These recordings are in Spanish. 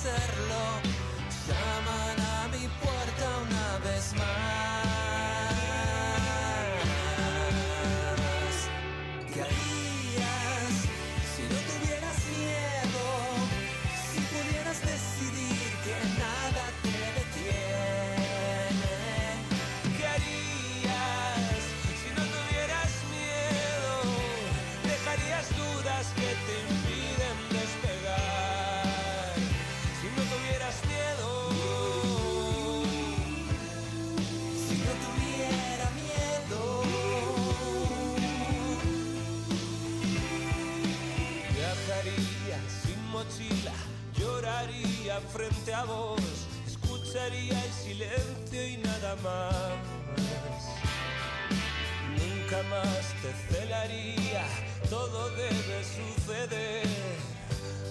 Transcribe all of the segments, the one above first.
hacerlo. Llaman a mi puerta una vez más. Frente a escucharía el silencio y nada más. Nunca más te celaría, todo debe suceder.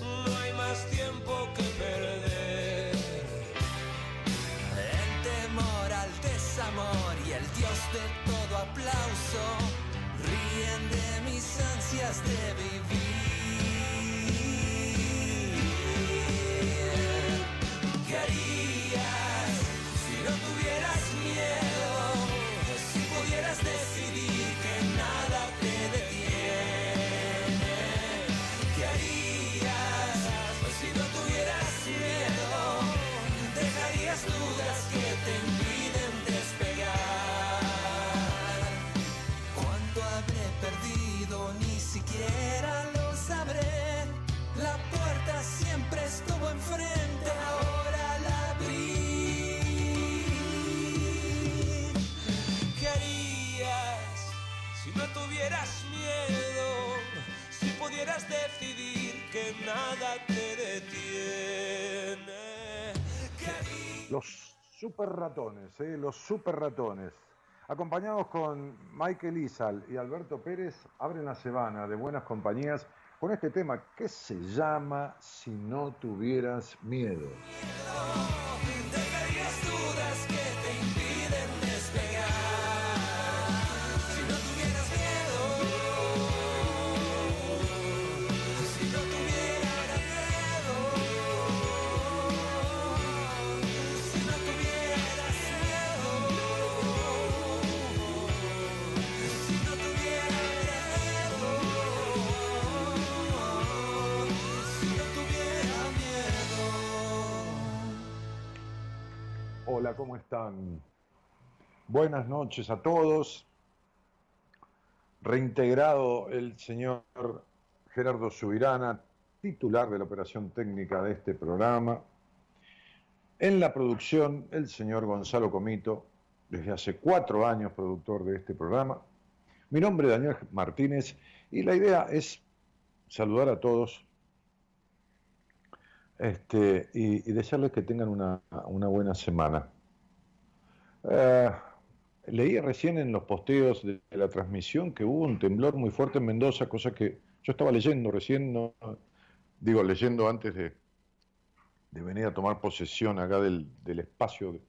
No hay más tiempo que perder. El temor al desamor y el Dios de todo aplauso ríen de mis ansias de vivir. ¿Qué harías si no tuvieras miedo? Que nada te detiene. Los super ratones, ¿eh? los super ratones. Acompañados con Michael Izal y Alberto Pérez, abren la semana de buenas compañías con este tema que se llama Si no tuvieras miedo. Dejarías ¿cómo están? Buenas noches a todos. Reintegrado el señor Gerardo Subirana, titular de la operación técnica de este programa. En la producción, el señor Gonzalo Comito, desde hace cuatro años productor de este programa. Mi nombre es Daniel Martínez y la idea es saludar a todos este, y, y desearles que tengan una buena semana. Eh, leí recién en los posteos de, la transmisión que hubo un temblor muy fuerte en Mendoza, cosa que yo estaba leyendo recién, no, digo, leyendo antes de, de venir a tomar posesión acá del, del espacio de,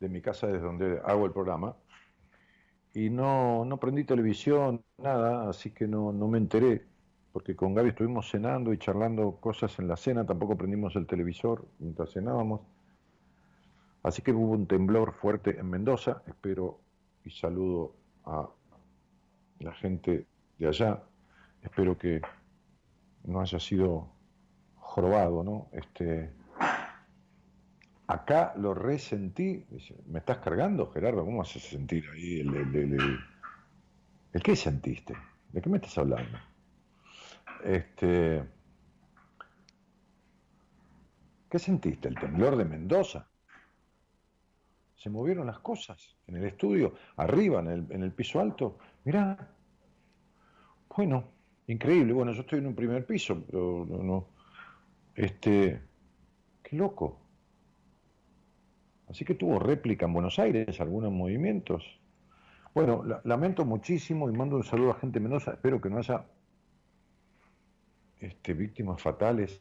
de mi casa desde donde hago el programa. Y no, no prendí televisión, nada, así que no, no me enteré. porque con Gaby estuvimos cenando y charlando cosas en la cena, tampoco prendimos el televisor mientras cenábamos. Así que hubo un temblor fuerte en Mendoza, espero y saludo a la gente de allá, espero que no haya sido jorobado, ¿no? Este, acá lo resentí, ¿me estás cargando, Gerardo? ¿Cómo vas a sentir ahí el, el, el qué sentiste? ¿De qué me estás hablando? Este, ¿Qué sentiste? ¿El temblor de Mendoza? Se movieron las cosas en el estudio, arriba, en el, en el piso alto. Mirá, bueno, increíble. Bueno, yo estoy en un primer piso, pero no. Este, qué loco. Así que tuvo réplica en Buenos Aires, algunos movimientos. Bueno, lamento muchísimo y mando un saludo a gente Mendoza. Espero que no haya este, víctimas fatales,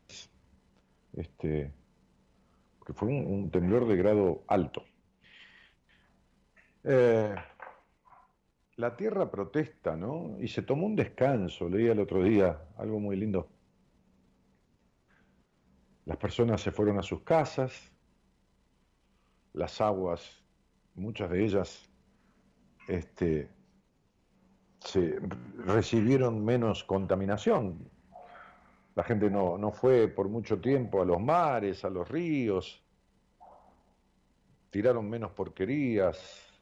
este, que fue un, temblor de grado alto. Eh, la tierra protesta, ¿no? Y se tomó un descanso, leía el otro día, algo muy lindo. Las personas se fueron a sus casas, las aguas, muchas de ellas, este, se recibieron menos contaminación, la gente no, no fue por mucho tiempo a los mares, a los ríos, tiraron menos porquerías.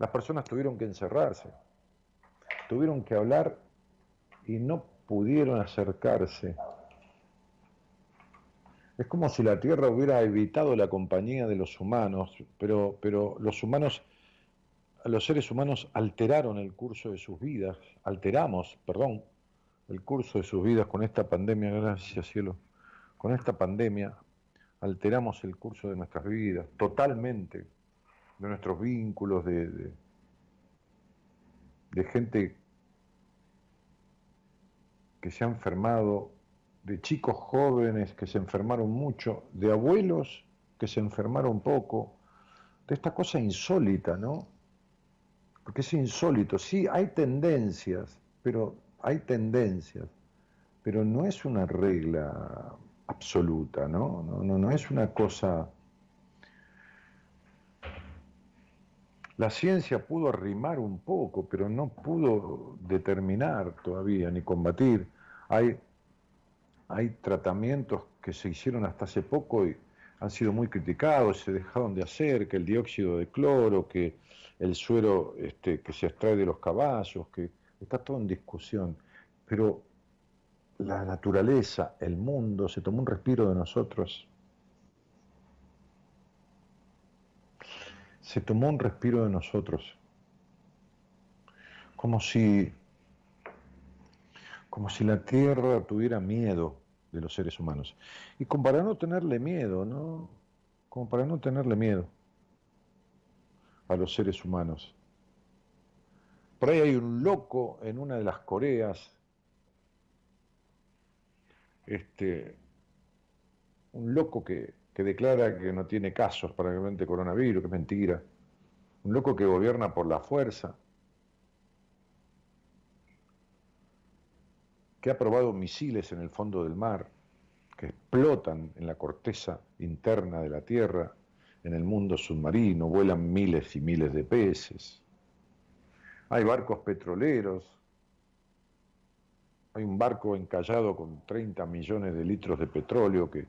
Las personas tuvieron que encerrarse, tuvieron que hablar y no pudieron acercarse. Es como si la Tierra hubiera evitado la compañía de los humanos, pero, pero los humanos, los seres humanos alteraron el curso de sus vidas, alteramos, perdón, el curso de sus vidas con esta pandemia, gracias cielo, con esta pandemia alteramos el curso de nuestras vidas totalmente, de nuestros vínculos, de, de, gente que se ha enfermado, de chicos jóvenes que se enfermaron mucho, de abuelos que se enfermaron poco, de esta cosa insólita, ¿no? Porque es insólito, sí, hay tendencias, pero hay tendencias, pero no es una regla absoluta, ¿no? No, no, no es una cosa... La ciencia pudo arrimar un poco, pero no pudo determinar todavía ni combatir. Hay, tratamientos que se hicieron hasta hace poco y han sido muy criticados, se dejaron de hacer, que el dióxido de cloro, que el suero este, que se extrae de los caballos, que está todo en discusión, pero la naturaleza, el mundo, se tomó un respiro de nosotros. Se tomó un respiro de nosotros. Como si como si la tierra tuviera miedo de los seres humanos. Y como para no tenerle miedo, ¿no? Como para no tenerle miedo a los seres humanos. Por ahí hay un loco en una de las Coreas, este, un loco que, declara que no tiene casos para el coronavirus, que es mentira, un loco que gobierna por la fuerza, que ha probado misiles en el fondo del mar, que explotan en la corteza interna de la Tierra, en el mundo submarino, vuelan miles y miles de peces. Hay barcos petroleros, hay un barco encallado con 30 millones de litros de petróleo que,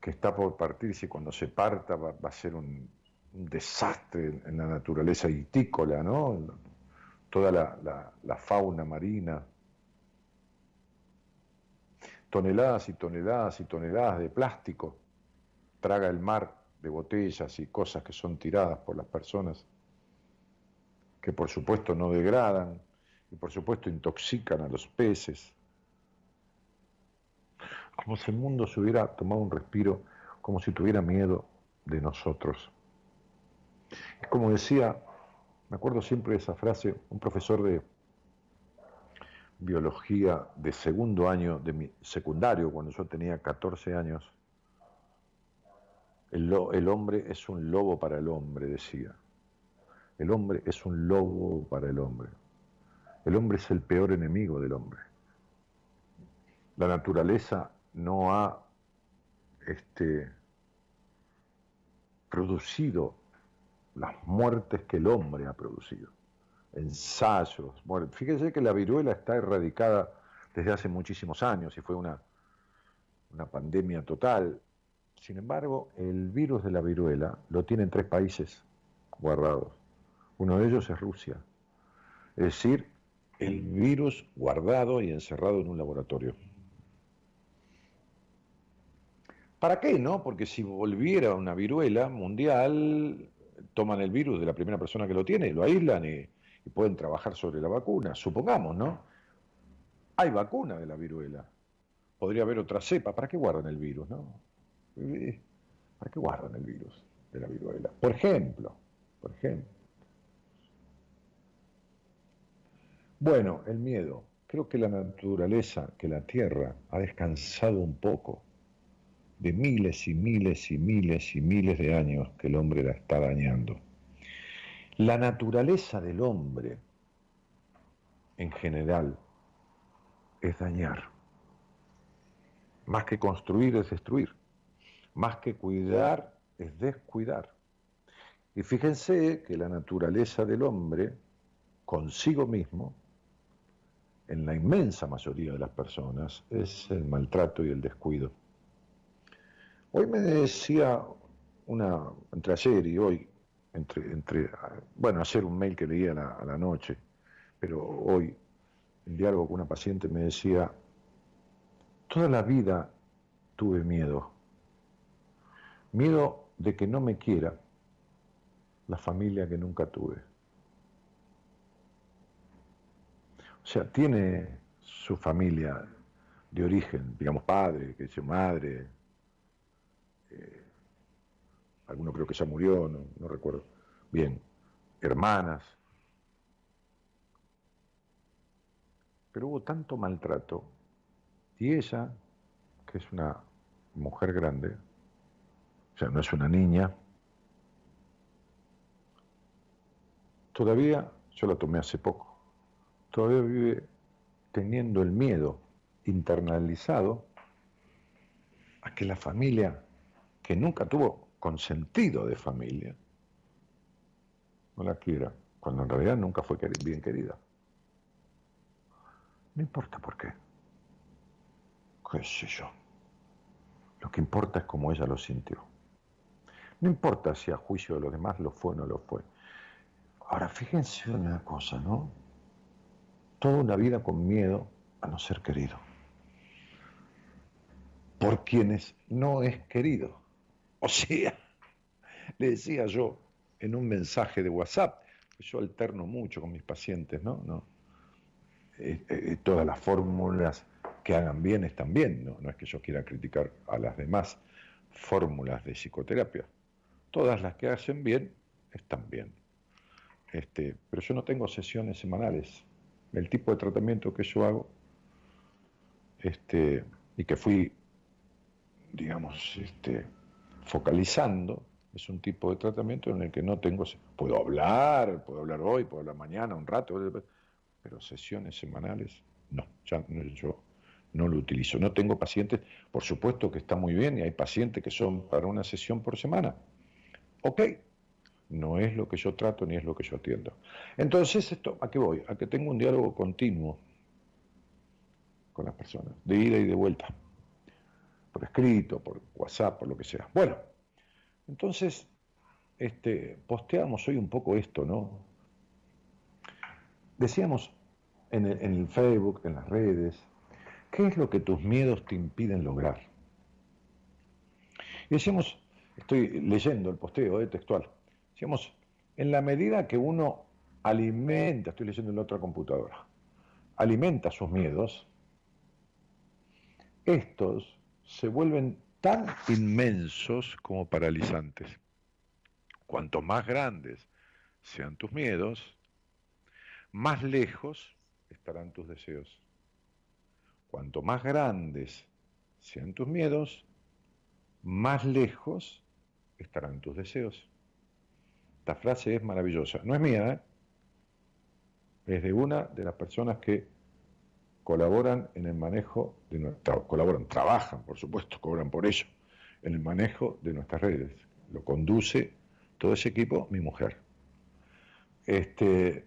que está por partirse y cuando se parta va, a ser un, desastre en la naturaleza itícola, ¿no? Toda la, la fauna marina. Toneladas y toneladas y toneladas de plástico traga el mar de botellas y cosas que son tiradas por las personas que por supuesto no degradan y por supuesto intoxican a los peces. Como si el mundo se hubiera tomado un respiro, como si tuviera miedo de nosotros. Es como decía, me acuerdo siempre de esa frase, un profesor de biología de segundo año de mi secundario, cuando yo tenía 14 años, el, el hombre es un lobo para el hombre, decía. El hombre es un lobo para el hombre. El hombre es el peor enemigo del hombre. La naturaleza no ha este, producido las muertes que el hombre ha producido. Ensayos, muertes. Fíjense que la viruela está erradicada desde hace muchísimos años y fue una, una pandemia total. Sin embargo, el virus de la viruela lo tienen tres países guardados. Uno de ellos es Rusia. Es decir, el virus guardado y encerrado en un laboratorio. ¿Para qué, no? Porque si volviera una viruela mundial, toman el virus de la primera persona que lo tiene, lo aíslan y, pueden trabajar sobre la vacuna, supongamos, ¿no? Hay vacuna de la viruela. Podría haber otra cepa. ¿Para qué guardan el virus, no? ¿Para qué guardan el virus de la viruela? Por ejemplo, por ejemplo. Bueno, el miedo. Creo que la naturaleza, que la tierra ha descansado un poco de miles y miles y miles y miles de años que el hombre la está dañando. La naturaleza del hombre, en general, es dañar. Más que construir es destruir. Más que cuidar es descuidar. Y fíjense que la naturaleza del hombre, consigo mismo, en la inmensa mayoría de las personas, es el maltrato y el descuido. Hoy me decía una, entre ayer y hoy, entre, entre bueno, hacer un mail que leía a la, noche, pero hoy, en diálogo con una paciente, me decía, toda la vida tuve miedo, miedo de que no me quiera la familia que nunca tuve. O sea, tiene su familia de origen, digamos padre, que dice madre, alguno creo que ya murió, no, recuerdo bien, hermanas. Pero hubo tanto maltrato y ella, que es una mujer grande, o sea, no es una niña, todavía, yo la tomé hace poco, todavía vive teniendo el miedo internalizado a que la familia que nunca tuvo consentido de familia, no la quiera, cuando en realidad nunca fue bien querida. No importa por qué. ¿Qué sé yo? Lo que importa es cómo ella lo sintió. No importa si a juicio de los demás lo fue o no lo fue. Ahora, fíjense una cosa, ¿no? Toda una vida con miedo a no ser querido. Por quienes no es querido. O sea, le decía yo en un mensaje de WhatsApp, yo alterno mucho con mis pacientes, ¿no? ¿No? Eh, eh, todas las fórmulas que hagan bien están bien, ¿no? no es que yo quiera criticar a las demás fórmulas de psicoterapia. Todas las que hacen bien están bien. Este, pero yo no tengo sesiones semanales. El tipo de tratamiento que yo hago, este, y que fui, digamos, este, focalizando, es un tipo de tratamiento en el que no tengo, puedo hablar, puedo hablar hoy, puedo hablar mañana, un rato, pero sesiones semanales, no, ya yo no lo utilizo. No tengo pacientes, por supuesto que está muy bien y hay pacientes que son para una sesión por semana. Ok, no es lo que yo trato ni es lo que yo atiendo. Entonces, esto, ¿a qué voy? A que tengo un diálogo continuo con las personas, de ida y de vuelta por escrito, por WhatsApp, por lo que sea. Bueno, entonces, este, posteamos hoy un poco esto, ¿no? Decíamos en el, Facebook, en las redes, ¿qué es lo que tus miedos te impiden lograr? Y decíamos, estoy leyendo el posteo eh, textual, decíamos, en la medida que uno alimenta, estoy leyendo en la otra computadora, alimenta sus miedos, estos se vuelven tan inmensos como paralizantes. Cuanto más grandes sean tus miedos, más lejos estarán tus deseos. Cuanto más grandes sean tus miedos, más lejos estarán tus deseos. Esta frase es maravillosa. No es mía, ¿eh? es de una de las personas que colaboran en el manejo de nuestra, colaboran, trabajan, por supuesto, cobran por ello, en el manejo de nuestras redes. Lo conduce todo ese equipo mi mujer. Este,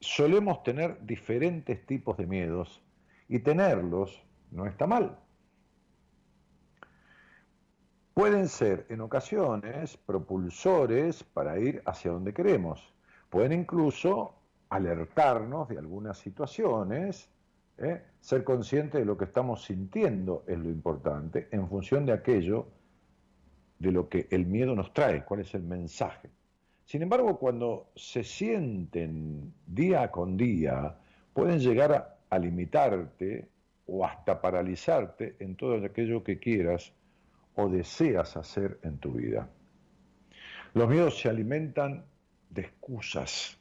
solemos tener diferentes tipos de miedos y tenerlos no está mal. Pueden ser en ocasiones propulsores para ir hacia donde queremos. Pueden incluso alertarnos de algunas situaciones. ¿eh? Ser consciente de lo que estamos sintiendo es lo importante en función de aquello de lo que el miedo nos trae, cuál es el mensaje. Sin embargo, cuando se sienten día con día, pueden llegar a, limitarte o hasta paralizarte en todo aquello que quieras o deseas hacer en tu vida. Los miedos se alimentan de excusas.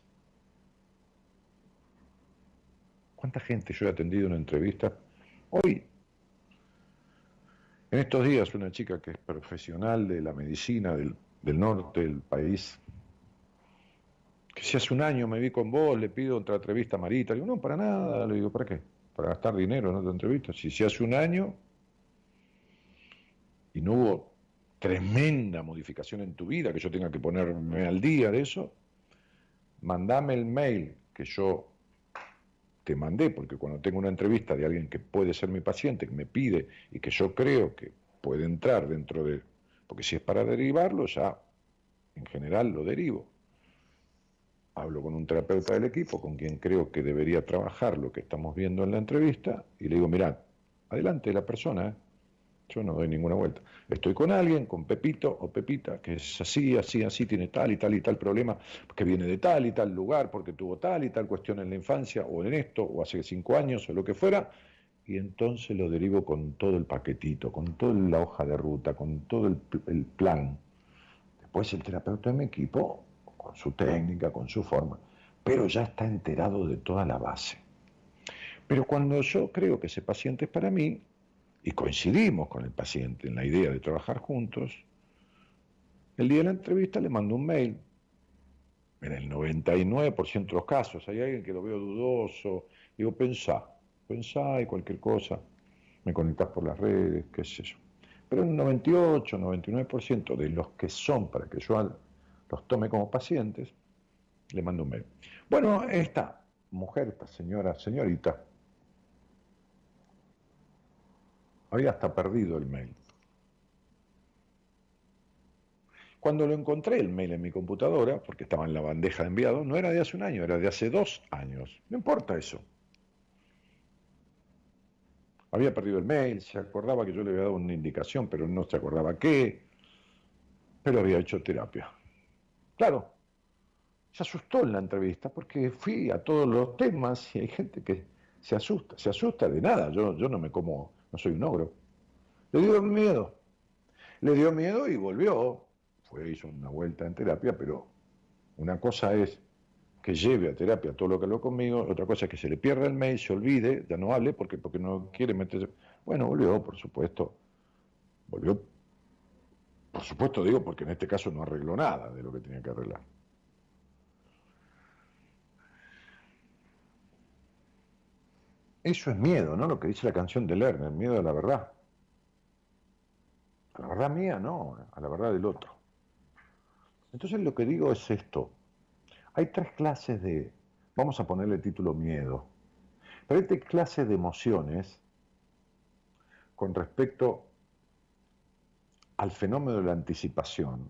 ¿Cuánta gente yo he atendido en entrevista? Hoy, en estos días, una chica que es profesional de la medicina del, del norte del país, que si hace un año me vi con vos, le pido otra entrevista a Marita. Le digo, no, para nada. Le digo, ¿para qué? Para gastar dinero en otra entrevista. Si se hace un año y no hubo tremenda modificación en tu vida, que yo tenga que ponerme al día de eso, mandame el mail que yo te mandé, porque cuando tengo una entrevista de alguien que puede ser mi paciente, que me pide y que yo creo que puede entrar dentro de... Porque si es para derivarlo, ya en general lo derivo hablo con un terapeuta del equipo, con quien creo que debería trabajar lo que estamos viendo en la entrevista, y le digo, mirad, adelante la persona, ¿eh? Yo no doy ninguna vuelta. Estoy con alguien, con Pepito o Pepita, que es así, así, así, tiene tal y tal y tal problema, que viene de tal y tal lugar, porque tuvo tal y tal cuestión en la infancia, o en esto, o hace cinco años, o lo que fuera, y entonces lo derivo con todo el paquetito, con toda la hoja de ruta, con todo el, plan. Después el terapeuta de mi equipo con su técnica, con su forma, pero ya está enterado de toda la base. Pero cuando yo creo que ese paciente es para mí, y coincidimos con el paciente en la idea de trabajar juntos, el día de la entrevista le mando un mail. En el 99% de los casos hay alguien que lo veo dudoso. Digo, pensá, pensá y cualquier cosa. Me conectás por las redes, qué sé yo. Pero en el 98, 99% de los que son para que yo los tome como pacientes, le mando un mail. Bueno, esta mujer, esta señora, señorita, había hasta perdido el mail. Cuando lo encontré el mail en mi computadora, porque estaba en la bandeja de enviado, no era de hace un año, era de hace dos años. No importa eso. Había perdido el mail, se acordaba que yo le había dado una indicación, pero no se acordaba qué, pero había hecho terapia. Claro, se asustó en la entrevista porque fui a todos los temas y hay gente que se asusta, se asusta de nada, yo, yo no me como, no soy un ogro. Le dio miedo, le dio miedo y volvió, fue, hizo una vuelta en terapia, pero una cosa es que lleve a terapia todo lo que habló conmigo, otra cosa es que se le pierda el mail, se olvide, ya no hable porque, porque no quiere meterse. Bueno, volvió, por supuesto, volvió por supuesto digo porque en este caso no arregló nada de lo que tenía que arreglar. Eso es miedo, ¿no? Lo que dice la canción de Lerner, miedo a la verdad. A la verdad mía, no, a la verdad del otro. Entonces lo que digo es esto. Hay tres clases de, vamos a ponerle título miedo, pero hay tres clases de emociones con respecto al fenómeno de la anticipación.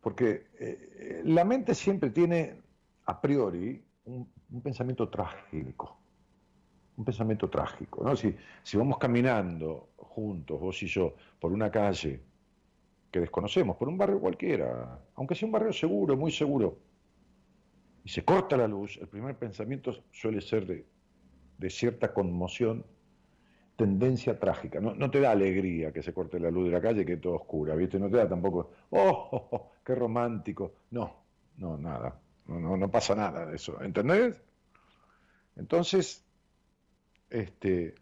Porque eh, la mente siempre tiene a priori un, pensamiento trágico, un pensamiento trágico. ¿no? Si, si vamos caminando juntos, vos y yo, por una calle que desconocemos, por un barrio cualquiera, aunque sea un barrio seguro, muy seguro, y se corta la luz, el primer pensamiento suele ser de, de cierta conmoción tendencia trágica. No, te da alegría que se corte la luz de la calle, que todo oscura, ¿viste? No te da tampoco, oh, oh, oh qué romántico. No, no, nada. No, no, no pasa nada de eso. ¿Entendés? Entonces, este,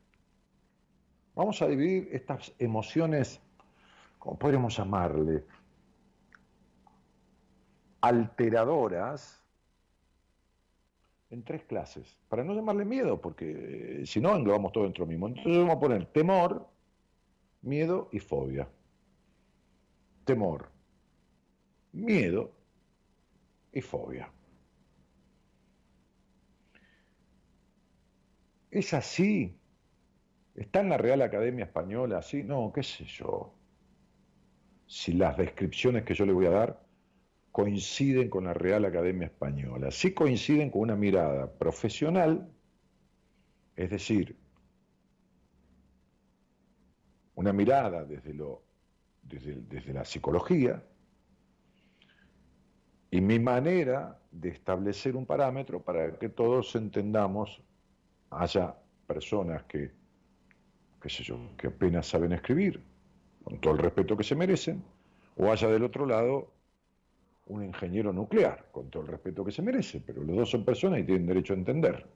vamos a dividir estas emociones, como podríamos llamarle, alteradoras en tres clases, para no llamarle miedo, porque eh, si no englobamos todo dentro mismo. Entonces vamos a poner temor, miedo y fobia. Temor, miedo y fobia. ¿Es así? ¿Está en la Real Academia Española así? No, qué sé yo. Si las descripciones que yo le voy a dar coinciden con la Real Academia Española, si coinciden con una mirada profesional, es decir, una mirada desde, lo, desde, desde la psicología, y mi manera de establecer un parámetro para que todos entendamos, haya personas que, qué sé yo, que apenas saben escribir, con todo el respeto que se merecen, o haya del otro lado un ingeniero nuclear, con todo el respeto que se merece, pero los dos son personas y tienen derecho a entender.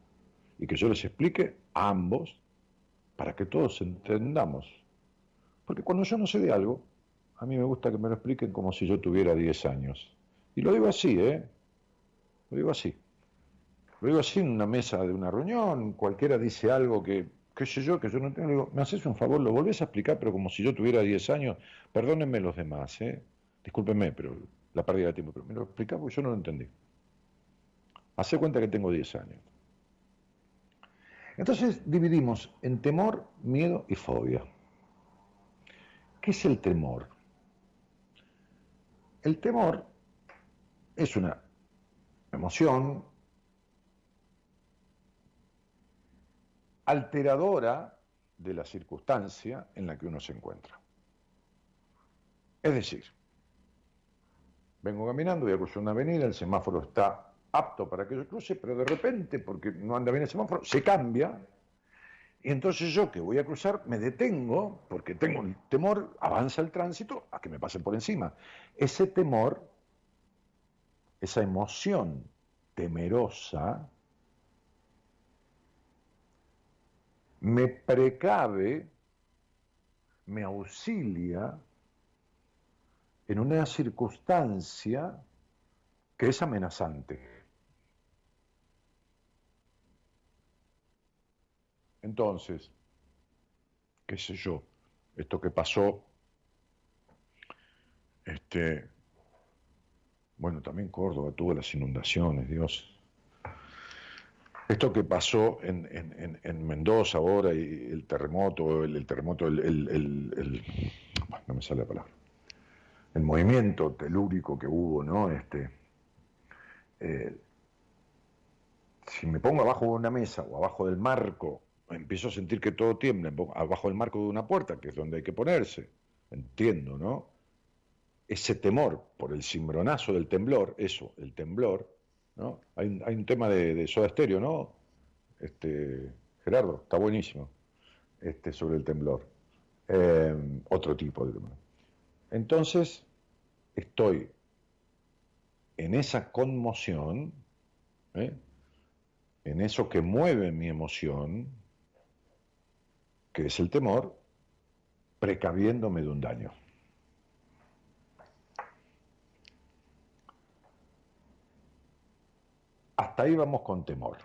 Y que yo les explique a ambos para que todos entendamos. Porque cuando yo no sé de algo, a mí me gusta que me lo expliquen como si yo tuviera 10 años. Y lo digo así, ¿eh? Lo digo así. Lo digo así en una mesa de una reunión, cualquiera dice algo que, qué sé yo, que yo no tengo, digo, me haces un favor, lo volvés a explicar, pero como si yo tuviera 10 años, perdónenme los demás, ¿eh? Discúlpenme, pero la pérdida de tiempo, pero me lo explicaba porque yo no lo entendí. Hace cuenta que tengo 10 años. Entonces dividimos en temor, miedo y fobia. ¿Qué es el temor? El temor es una emoción alteradora de la circunstancia en la que uno se encuentra. Es decir, vengo caminando, voy a cruzar una avenida, el semáforo está apto para que yo cruce, pero de repente, porque no anda bien el semáforo, se cambia. Y entonces yo que voy a cruzar me detengo porque tengo el temor, avanza el tránsito a que me pasen por encima. Ese temor, esa emoción temerosa, me precave, me auxilia en una circunstancia que es amenazante. Entonces, qué sé yo, esto que pasó, este, bueno, también Córdoba tuvo las inundaciones, Dios. Esto que pasó en, Mendoza ahora y el terremoto, el, terremoto, el, no me sale la palabra el movimiento telúrico que hubo, ¿no? Este, eh, si me pongo abajo de una mesa o abajo del marco, empiezo a sentir que todo tiembla, abajo del marco de una puerta, que es donde hay que ponerse, entiendo, ¿no? Ese temor por el cimbronazo del temblor, eso, el temblor, ¿no? Hay, un tema de, soda estéreo, ¿no? Este, Gerardo, está buenísimo, este, sobre el temblor. Eh, otro tipo de temblor. Entonces, estoy en esa conmoción, ¿eh? en eso que mueve mi emoción, que es el temor, precaviéndome de un daño. Hasta ahí vamos con temor.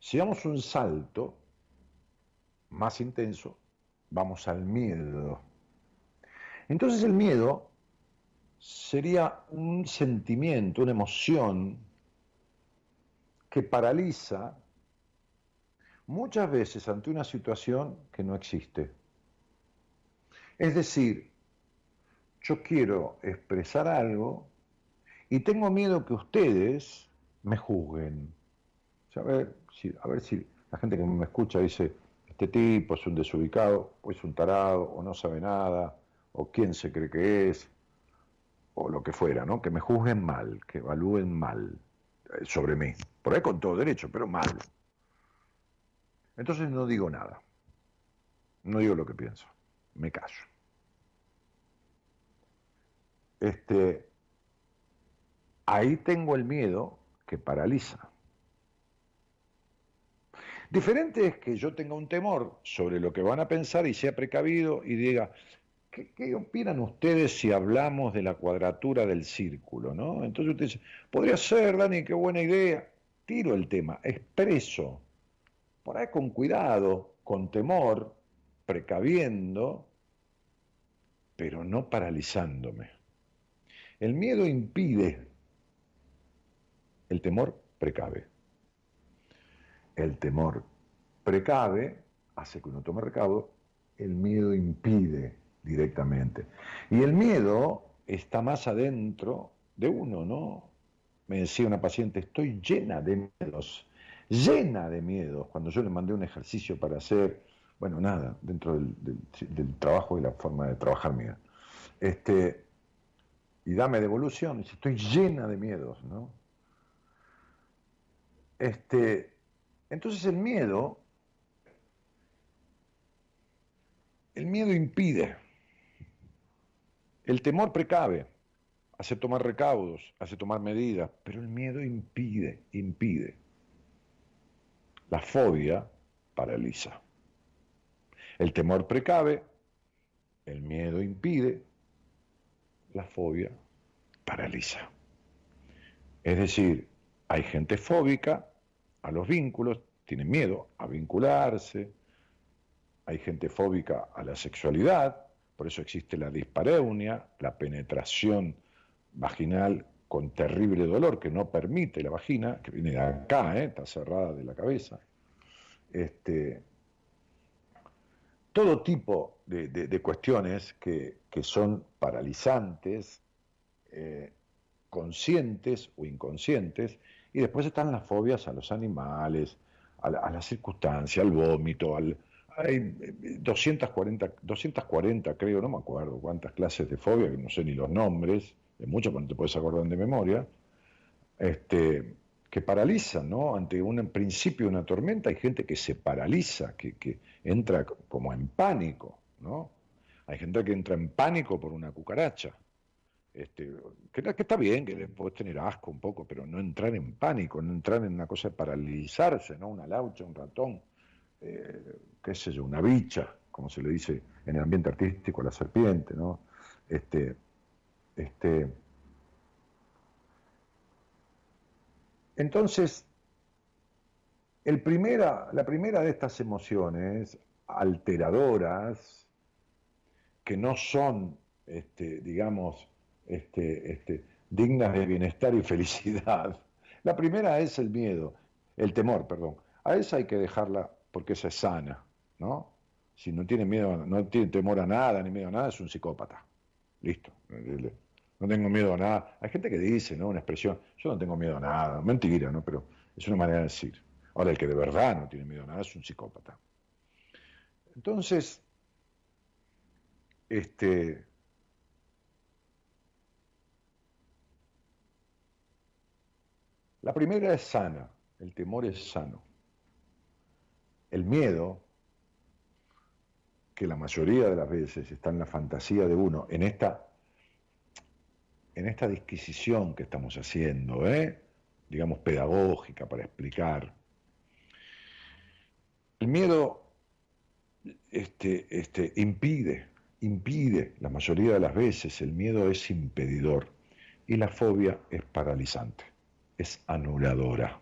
Si damos un salto más intenso, vamos al miedo. Entonces el miedo sería un sentimiento, una emoción que paraliza muchas veces ante una situación que no existe. Es decir, yo quiero expresar algo y tengo miedo que ustedes me juzguen. a, ver si, a ver si la gente que me escucha dice, este tipo es un desubicado, o es un tarado, o no sabe nada, o quién se cree que es, o lo que fuera, ¿no? Que me juzguen mal, que evalúen mal eh, sobre mí. Por ahí con todo derecho, pero mal. Entonces no digo nada. No digo lo que pienso. Me callo. Este, ahí tengo el miedo que paraliza. Diferente es que yo tenga un temor sobre lo que van a pensar y sea precavido y diga, ¿qué, opinan ustedes si hablamos de la cuadratura del círculo? ¿no? Entonces usted dice, podría ser, Dani, qué buena idea. Tiro el tema, expreso, por ahí con cuidado, con temor, precaviendo, pero no paralizándome. El miedo impide, el temor precave. El temor precave, hace que uno tome recaudo, el miedo impide directamente. Y el miedo está más adentro de uno, ¿no? Me decía una paciente, estoy llena de miedos, llena de miedos. Cuando yo le mandé un ejercicio para hacer, bueno, nada, dentro del, trabajo y la forma de trabajar mía. Este, y dame devolución, estoy llena de miedos, ¿no? Este, entonces el miedo, el miedo impide el temor precave, hace tomar recaudos, hace tomar medidas, pero el miedo impide, impide. La fobia paraliza. El temor precave, el miedo impide, la fobia paraliza. Es decir, hay gente fóbica a los vínculos, tiene miedo a vincularse, hay gente fóbica a la sexualidad, por eso existe la dispareunia, la penetración vaginal con terrible dolor que no permite la vagina, que viene de acá, ¿eh? está cerrada de la cabeza. Este, todo tipo de, cuestiones que, son paralizantes, eh, conscientes o inconscientes, y después están las fobias a los animales, a la, a la circunstancia, al vómito, al, hay 240, 240, creo, no me acuerdo cuántas clases de fobia, que no sé ni los nombres, de muchas, pero no te puedes acordar de memoria, este, que paralizan, ¿no? Ante un principio de una tormenta hay gente que se paraliza, que, que entra como en pánico, ¿no? Hay gente que entra en pánico por una cucaracha. Este, que, que, está bien, que puedes tener asco un poco, pero no entrar en pánico, no entrar en una cosa de paralizarse, ¿no? Una laucha, un ratón. Eh, qué sé yo, una bicha, como se le dice en el ambiente artístico a la serpiente, ¿no? Este, este, entonces, el primera, la primera de estas emociones alteradoras, que no son, este, digamos, este, este, dignas de bienestar y felicidad, la primera es el miedo, el temor, perdón. A esa hay que dejarla porque esa es sana. ¿no? Si no tiene miedo, no tiene temor a nada, ni miedo a nada, es un psicópata. Listo. No tengo miedo a nada. Hay gente que dice, ¿no? Una expresión, yo no tengo miedo a nada. Mentira, ¿no? Pero es una manera de decir. Ahora, el que de verdad no tiene miedo a nada es un psicópata. Entonces, este, la primera es sana, el temor es sano. El miedo que la mayoría de las veces está en la fantasía de uno, en esta, en esta disquisición que estamos haciendo, ¿eh? digamos pedagógica para explicar. El miedo este, este, impide, impide, la mayoría de las veces el miedo es impedidor y la fobia es paralizante, es anuladora.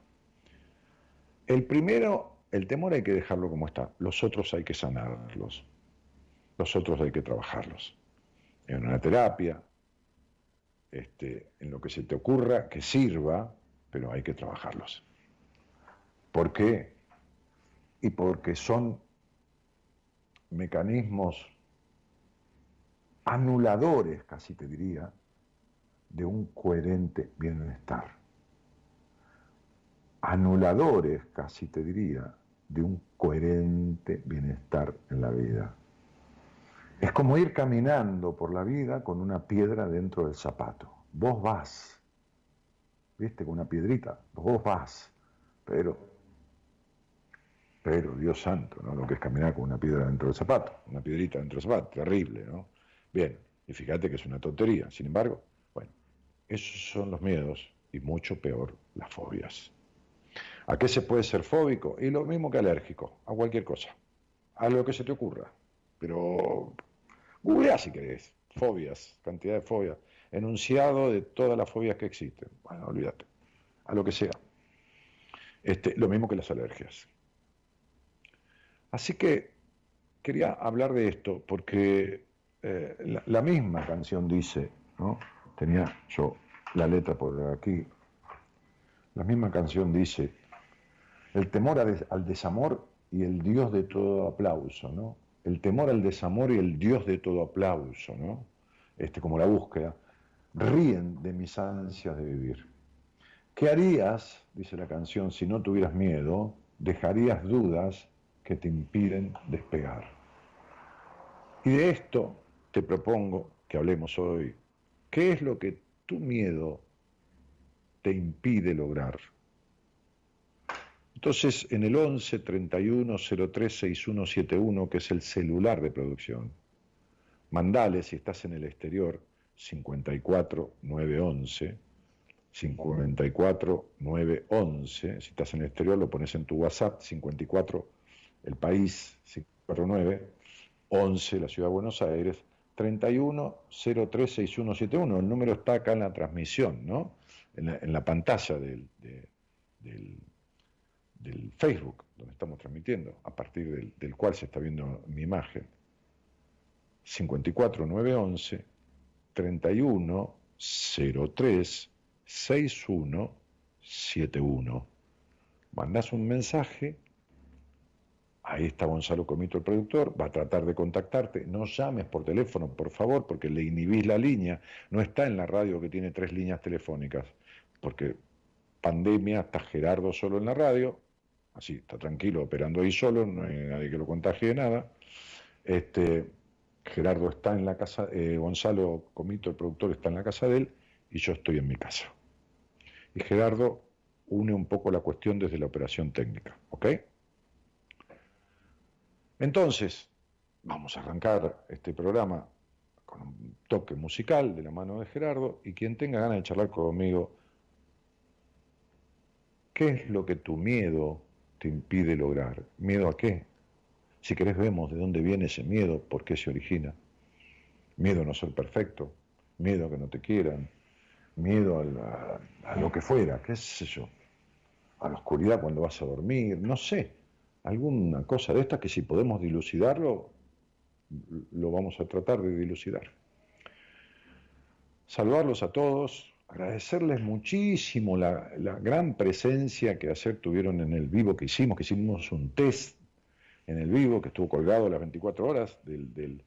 El primero, el temor hay que dejarlo como está, los otros hay que sanarlos los otros hay que trabajarlos. En una terapia, este, en lo que se te ocurra, que sirva, pero hay que trabajarlos. ¿Por qué? Y porque son mecanismos anuladores, casi te diría, de un coherente bienestar. Anuladores, casi te diría, de un coherente bienestar en la vida. Es como ir caminando por la vida con una piedra dentro del zapato. Vos vas, viste, con una piedrita, vos vas, pero, pero Dios santo, ¿no? Lo que es caminar con una piedra dentro del zapato, una piedrita dentro del zapato, terrible, ¿no? Bien, y fíjate que es una tontería, sin embargo, bueno, esos son los miedos y mucho peor las fobias. ¿A qué se puede ser fóbico? Y lo mismo que alérgico, a cualquier cosa, a lo que se te ocurra. Pero Googlea si querés, fobias, cantidad de fobias, enunciado de todas las fobias que existen. Bueno, olvídate, a lo que sea. Este, lo mismo que las alergias. Así que quería hablar de esto porque eh, la, la, misma canción dice, ¿no? Tenía yo la letra por aquí, la misma canción dice, el temor al desamor y el Dios de todo aplauso, ¿no? El temor al desamor y el Dios de todo aplauso, ¿no? Este, como la búsqueda, ríen de mis ansias de vivir. ¿Qué harías, dice la canción, si no tuvieras miedo? Dejarías dudas que te impiden despegar. Y de esto te propongo que hablemos hoy. ¿Qué es lo que tu miedo te impide lograr? Entonces, en el 11 31 03 6171, que es el celular de producción, mandale si estás en el exterior 54 911 54 911, si estás en el exterior lo pones en tu WhatsApp 54 el país 549 11 la ciudad de Buenos Aires 31 03 6171, el número está acá en la transmisión, ¿no? En la, pantalla del, del del Facebook, donde estamos transmitiendo, a partir del, cual se está viendo mi imagen. 54911 31 03 6171. Mandás un mensaje, ahí está Gonzalo Comito, el productor, va a tratar de contactarte. No llames por teléfono, por favor, porque le inhibís la línea. No está en la radio que tiene tres líneas telefónicas, porque pandemia está Gerardo solo en la radio, así, está tranquilo, operando ahí solo, no hay nadie que lo contagie de nada. Este, Gerardo está en la casa, eh, Gonzalo Comito, el productor, está en la casa de él y yo estoy en mi casa. Y Gerardo une un poco la cuestión desde la operación técnica, ¿ok? Entonces, vamos a arrancar este programa con un toque musical de la mano de Gerardo y quien tenga ganas de charlar conmigo, ¿qué es lo que tu miedo te impide lograr. ¿Miedo a qué? Si querés vemos de dónde viene ese miedo, por qué se origina. Miedo a no ser perfecto, miedo a que no te quieran, miedo a, lo que fuera, qué sé yo, a la oscuridad cuando vas a dormir, no sé, alguna cosa de esta que si podemos dilucidarlo, lo vamos a tratar de dilucidar. Saludarlos a todos, agradecerles muchísimo la, gran presencia que ayer tuvieron en el vivo que hicimos, que hicimos un test en el vivo que estuvo colgado las 24 horas del,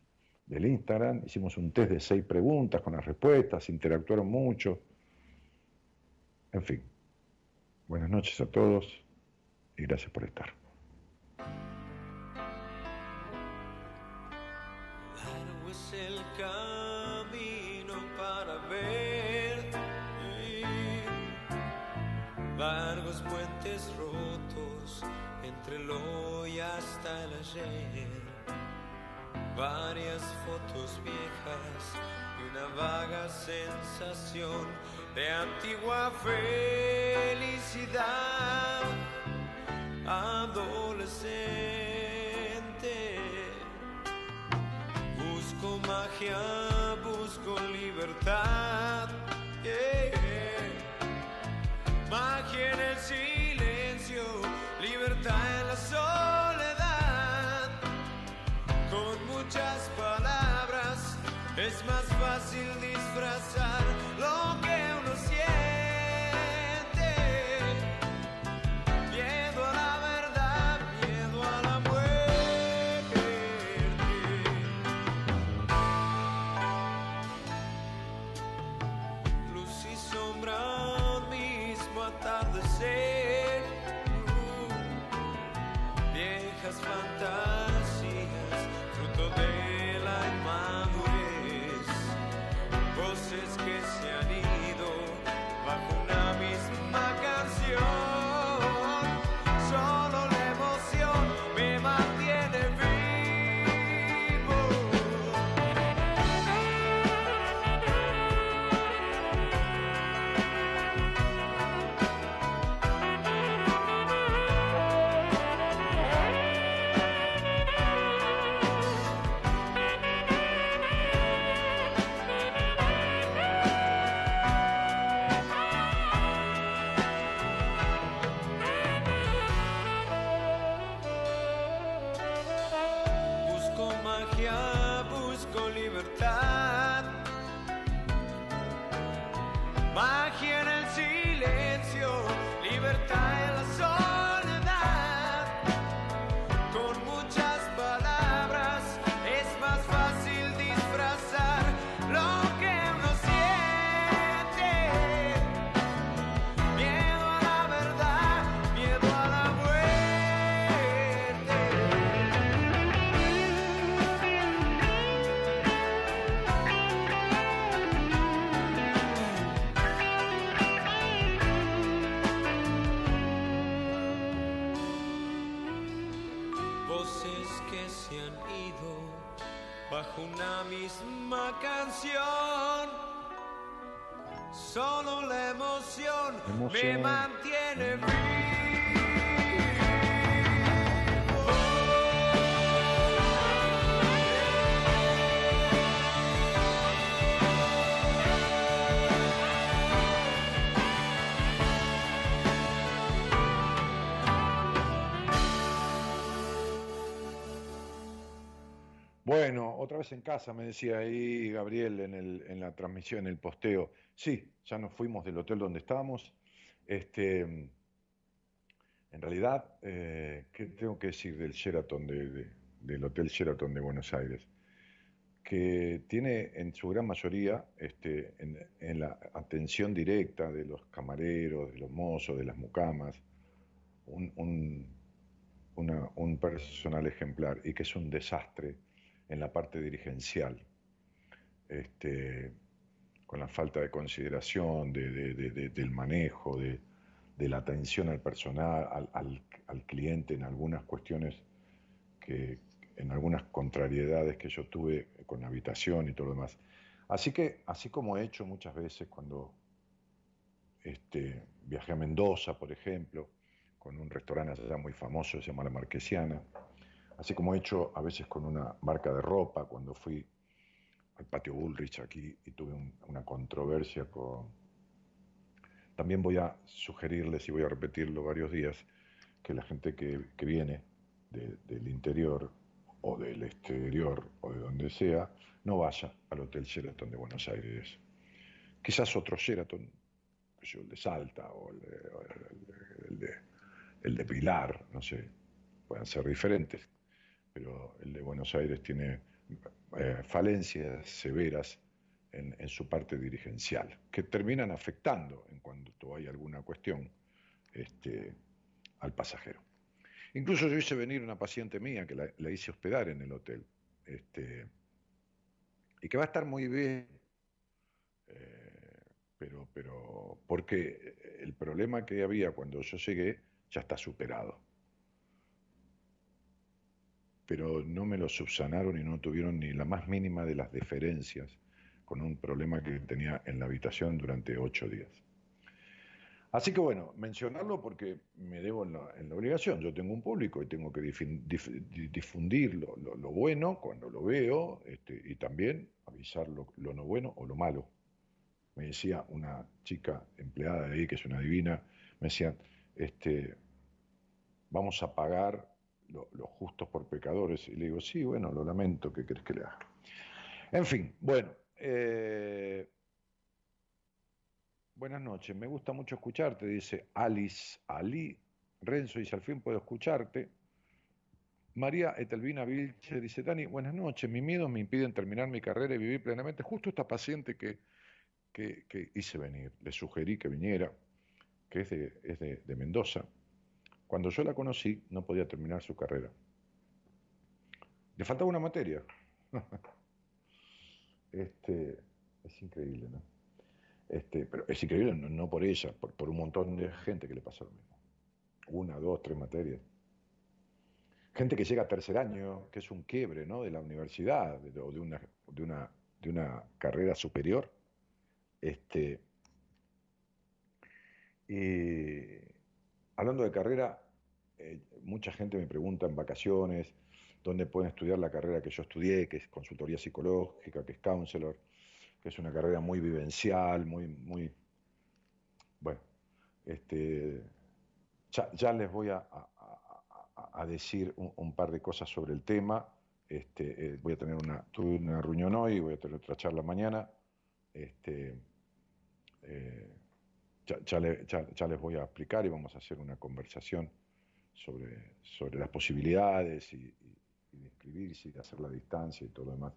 del Instagram, hicimos un test de seis preguntas con las respuestas, interactuaron mucho, en fin, buenas noches a todos y gracias por estar. Varias fotos viejas y una vaga sensación de antigua felicidad adolescente. Busco magia, busco libertad. Magia en el silencio, me mantiene vivo. Bueno, otra vez en casa, me decía ahí Gabriel en, el, en la transmisión, en el posteo. Sí, ya nos fuimos del hotel donde estábamos. Este, en realidad, eh, ¿qué tengo que decir del Sheraton, de- de- del Hotel Sheraton de Buenos Aires? Que tiene en su gran mayoría, este, en, la atención directa de los camareros, de los mozos, de las mucamas, un personal ejemplar y que es un desastre en la parte dirigencial, este, con la falta de consideración de- de- de- de- del manejo, de la atención al personal, al, al- al cliente en algunas cuestiones que, en algunas contrariedades que yo tuve con la habitación y todo lo demás. Así que, así como he hecho muchas veces cuando este, viajé a Mendoza, por ejemplo, con un restaurante allá muy famoso, se llama La Marquesiana, así como he hecho a veces con una marca de ropa, cuando fui al patio Bullrich aquí y tuve un- una controversia con... También voy a sugerirles, y voy a repetirlo varios días, que la gente que, que viene de- del interior o del exterior o de donde sea, no vaya al Hotel Sheraton de Buenos Aires. Quizás otro Sheraton, el de Salta o el de, o el de- el de- el de Pilar, no sé, puedan ser diferentes, pero el de Buenos Aires tiene eh, falencias severas en, su parte dirigencial, que terminan afectando en cuanto hay alguna cuestión este, al pasajero. Incluso yo hice venir una paciente mía que la, la hice hospedar en el hotel, este, y que va a estar muy bien, eh, pero, pero porque el problema que había cuando yo llegué ya está superado. Pero no me lo subsanaron y no tuvieron ni la más mínima de las deferencias con un problema que tenía en la habitación durante ocho días. Así que bueno, mencionarlo porque me debo en la, en la obligación. Yo tengo un público y tengo que difundir lo, lo- lo bueno cuando lo veo este, y también avisar lo, lo no bueno o lo malo. Me decía una chica empleada de ahí, que es una divina, me decía, este, vamos a pagar lo- los justos por pecadores. Y le digo, sí, bueno, lo lamento, ¿qué crees que le haga? En fin, bueno. eh, Buenas noches, me gusta mucho escucharte, dice Alice Ali. Renzo dice, al fin puedo escucharte. María Etelvina Vilche dice, Dani, buenas noches, mis miedos me impiden terminar mi carrera y vivir plenamente. Justo esta paciente que, que, que hice venir, le sugerí que viniera, que es, de, es de, de Mendoza. Cuando yo la conocí, no podía terminar su carrera. Le faltaba una materia. este, es increíble, ¿no? Este, pero es increíble, no, por ella, por, un montón de gente que le pasa lo mismo. Una, dos, tres materias. Gente que llega a tercer año, que es un quiebre ¿no? de la universidad de- o de una, de, una, de una carrera superior. Este, y hablando de carrera, eh, mucha gente me pregunta en vacaciones dónde pueden estudiar la carrera que yo estudié, que es consultoría psicológica, que es counselor que es una carrera muy vivencial, muy, muy, bueno, este, ya, les voy a, a- decir un, un par de cosas sobre el tema. Este, eh, voy a tener una, tuve una reunión hoy, voy a tener otra charla mañana. Este, eh, ya, ya le- ya- ya les voy a explicar y vamos a hacer una conversación sobre, sobre las posibilidades y, y- y de inscribirse y de hacer la distancia y todo lo demás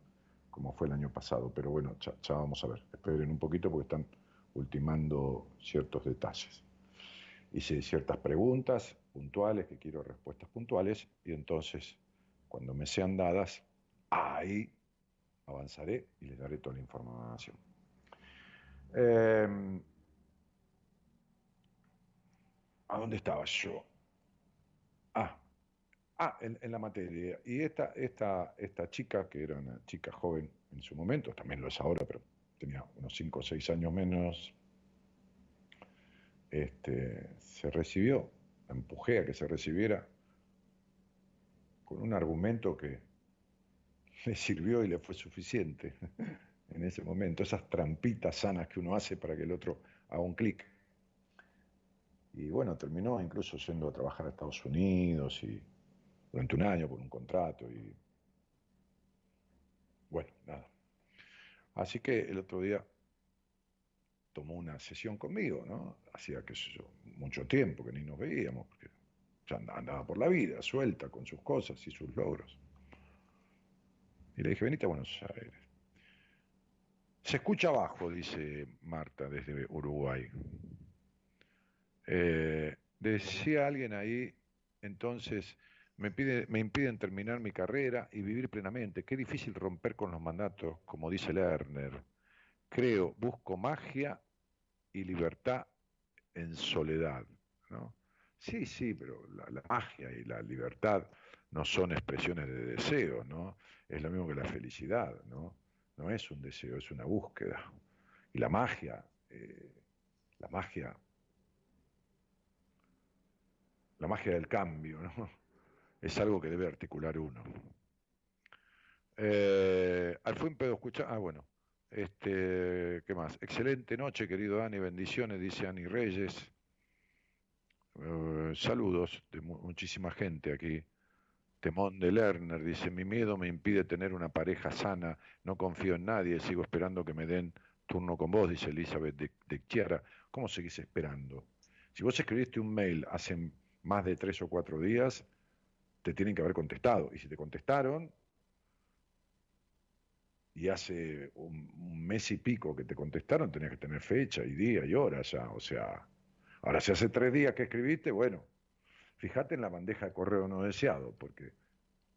como fue el año pasado, pero bueno, ya, ya vamos a ver. Esperen un poquito porque están ultimando ciertos detalles. Hice ciertas preguntas puntuales, que quiero respuestas puntuales, y entonces, cuando me sean dadas, ahí avanzaré y les daré toda la información. Eh, ¿A dónde estaba yo? Ah, Ah, en, la materia. Y esta, esta, esta chica, que era una chica joven en su momento, también lo es ahora, pero tenía unos 5 o 6 años menos, este, se recibió, empujé a que se recibiera con un argumento que le sirvió y le fue suficiente en ese momento, esas trampitas sanas que uno hace para que el otro haga un clic. Y bueno, terminó incluso yendo a trabajar a Estados Unidos y durante un año por un contrato y bueno, nada. Así que el otro día tomó una sesión conmigo, ¿no? Hacía, sé yo, mucho tiempo que ni nos veíamos, porque ya andaba por la vida, suelta con sus cosas y sus logros. Y le dije, venite a Buenos Aires. Se escucha abajo, dice Marta desde Uruguay. Eh, decía alguien ahí, entonces, me, pide, me impiden terminar mi carrera y vivir plenamente. Qué difícil romper con los mandatos, como dice Lerner. Creo, busco magia y libertad en soledad. ¿no? Sí, sí, pero la, magia y la libertad no son expresiones de deseo, ¿no? Es lo mismo que la felicidad, ¿no? No es un deseo, es una búsqueda. Y la magia, eh, la magia, la magia del cambio, ¿no? Es algo que debe articular uno. Eh, al fin puedo escuchar, ah, bueno, este, ¿qué más? Excelente noche, querido Dani, bendiciones, dice Ani Reyes. Eh, saludos de muchísima gente aquí. Temón de Lerner dice, mi miedo me impide tener una pareja sana, no confío en nadie, sigo esperando que me den turno con vos, dice Elizabeth de, de Chiara. ¿Cómo seguís esperando? Si vos escribiste un mail hace más de tres o cuatro días, te tienen que haber contestado. Y si te contestaron, y hace un, mes y pico que te contestaron, tenías que tener fecha y día y hora ya. O sea, ahora si hace tres días que escribiste, bueno, fíjate en la bandeja de correo no deseado, porque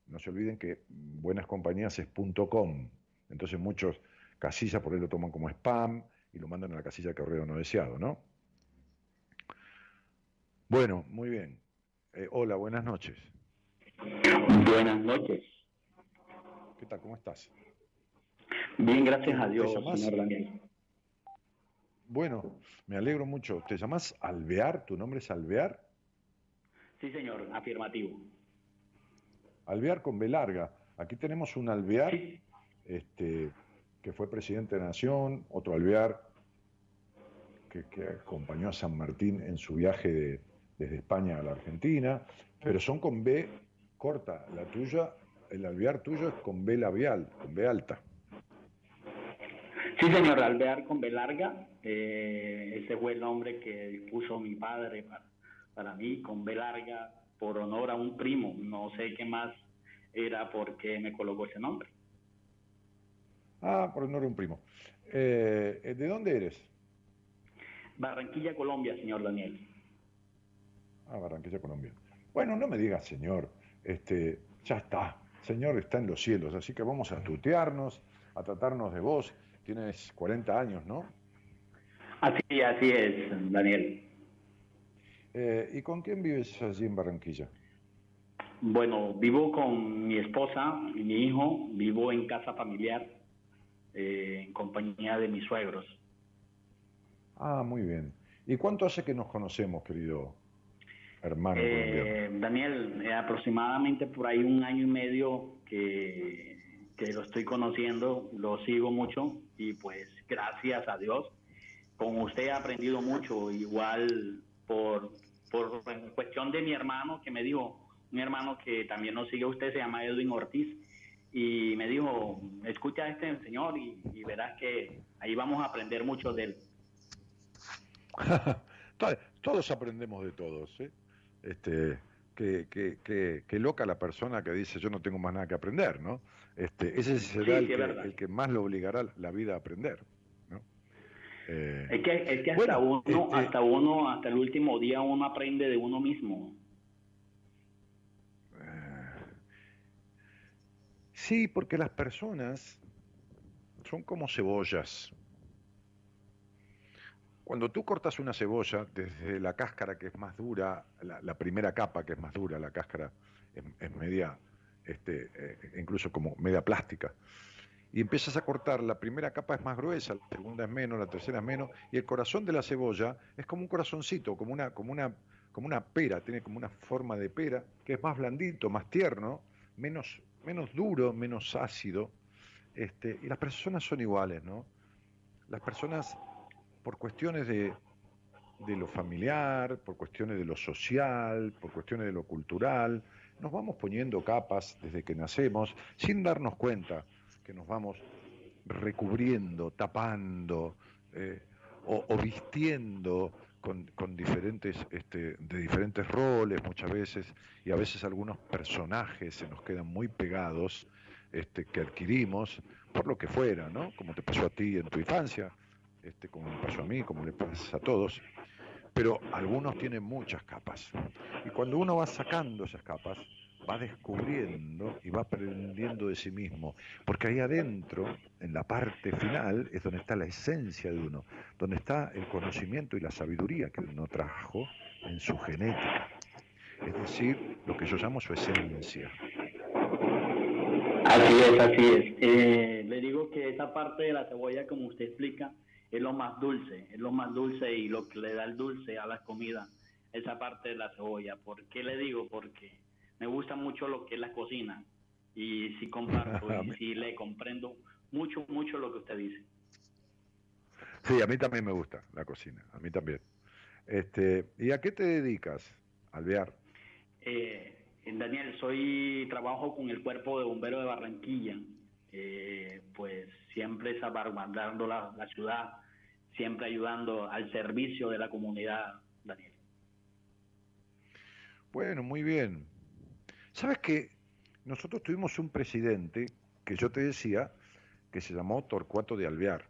no se olviden que buenas compañías es .com. Entonces muchos casillas por ahí lo toman como spam y lo mandan a la casilla de correo no deseado, ¿no? Bueno, muy bien. Eh, hola, buenas noches. Buenas noches. ¿Qué tal? ¿Cómo estás? Bien, gracias a Dios, señor Daniel. Bueno, me alegro mucho. ¿Te llamas Alvear? ¿Tu nombre es Alvear? Sí, señor, afirmativo. Alvear con B larga. Aquí tenemos un Alvear este, que fue presidente de la Nación, otro Alvear que, acompañó a San Martín en su viaje desde España a la Argentina, pero son con B corta. La tuya, el Alvear tuyo es con B labial, con B alta. Sí, señor, Alvear con B larga. Eh, ese fue el nombre que puso mi padre para, mí, con B larga, por honor a un primo. No sé qué más era porque me colocó ese nombre. Ah, por honor a un primo. Eh, ¿De dónde eres? Barranquilla, Colombia, señor Daniel. Ah, Barranquilla, Colombia. Bueno, no me digas señor, este, ya está, señor está en los cielos, así que vamos a tutearnos, a tratarnos de vos Tienes 40 años, ¿no? Así, así es, Daniel. Eh, ¿Y con quién vives allí en Barranquilla? Bueno, vivo con mi esposa y mi hijo, vivo en casa familiar, eh, en compañía de mis suegros. Ah, muy bien. ¿Y cuánto hace que nos conocemos, querido hermano eh, Daniel, aproximadamente por ahí un año y medio que que lo estoy conociendo, lo sigo mucho y pues gracias a Dios, con usted he aprendido mucho, igual por, por cuestión de mi hermano que me dijo, un hermano que también nos sigue usted, se llama Edwin Ortiz, y me dijo, escucha a este señor y, verás que ahí vamos a aprender mucho de él. todos aprendemos de todos, ¿eh? Este, que, que, que, loca la persona que dice yo no tengo más nada que aprender, ¿no? Este, ese será el, que, más lo obligará la vida a aprender, ¿no? Eh, es que, es que hasta uno, este hasta uno, hasta el último día uno aprende de uno mismo. Eh, sí, porque las personas son como cebollas. Cuando tú cortas una cebolla, desde la cáscara que es más dura, la, primera capa que es más dura, la cáscara es, media, este, eh, incluso como media plástica, y empiezas a cortar, la primera capa es más gruesa, la segunda es menos, la tercera es menos, y el corazón de la cebolla es como un corazoncito, como una, como una, como una pera, tiene como una forma de pera, que es más blandito, más tierno, menos, menos duro, menos ácido, este, y las personas son iguales, ¿no? Las personas, por cuestiones de, de lo familiar, por cuestiones de lo social, por cuestiones de lo cultural, nos vamos poniendo capas desde que nacemos sin darnos cuenta que nos vamos recubriendo, tapando eh, o, vistiendo con, diferentes, este, de diferentes roles muchas veces y a veces algunos personajes se nos quedan muy pegados este, que adquirimos por lo que fuera, ¿no? Como te pasó a ti en tu infancia, este, como me pasó a mí, como le pasa a todos. Pero algunos tienen muchas capas. Y cuando uno va sacando esas capas, va descubriendo y va aprendiendo de sí mismo. Porque ahí adentro, en la parte final, es donde está la esencia de uno, donde está el conocimiento y la sabiduría que uno trajo en su genética. Es decir, lo que yo llamo su esencia. Así es, así es. Eh, le digo que esa parte de la cebolla, como usted explica, es lo más dulce, es lo más dulce y lo que le da el dulce a la comida, esa parte de la cebolla. ¿Por qué le digo? Porque me gusta mucho lo que es la cocina y si comparto y si le comprendo mucho, mucho lo que usted dice. Sí, a mí también me gusta la cocina, a mí también. Este, ¿Y a qué te dedicas, Alvear? Eh, Daniel, soy trabajo con el cuerpo de bomberos de Barranquilla, eh, pues siempre salvaguardando la, la ciudad, siempre ayudando al servicio de la comunidad, Daniel. Bueno, muy bien. ¿Sabes que nosotros tuvimos un presidente que yo te decía que se llamó Torcuato de Alvear,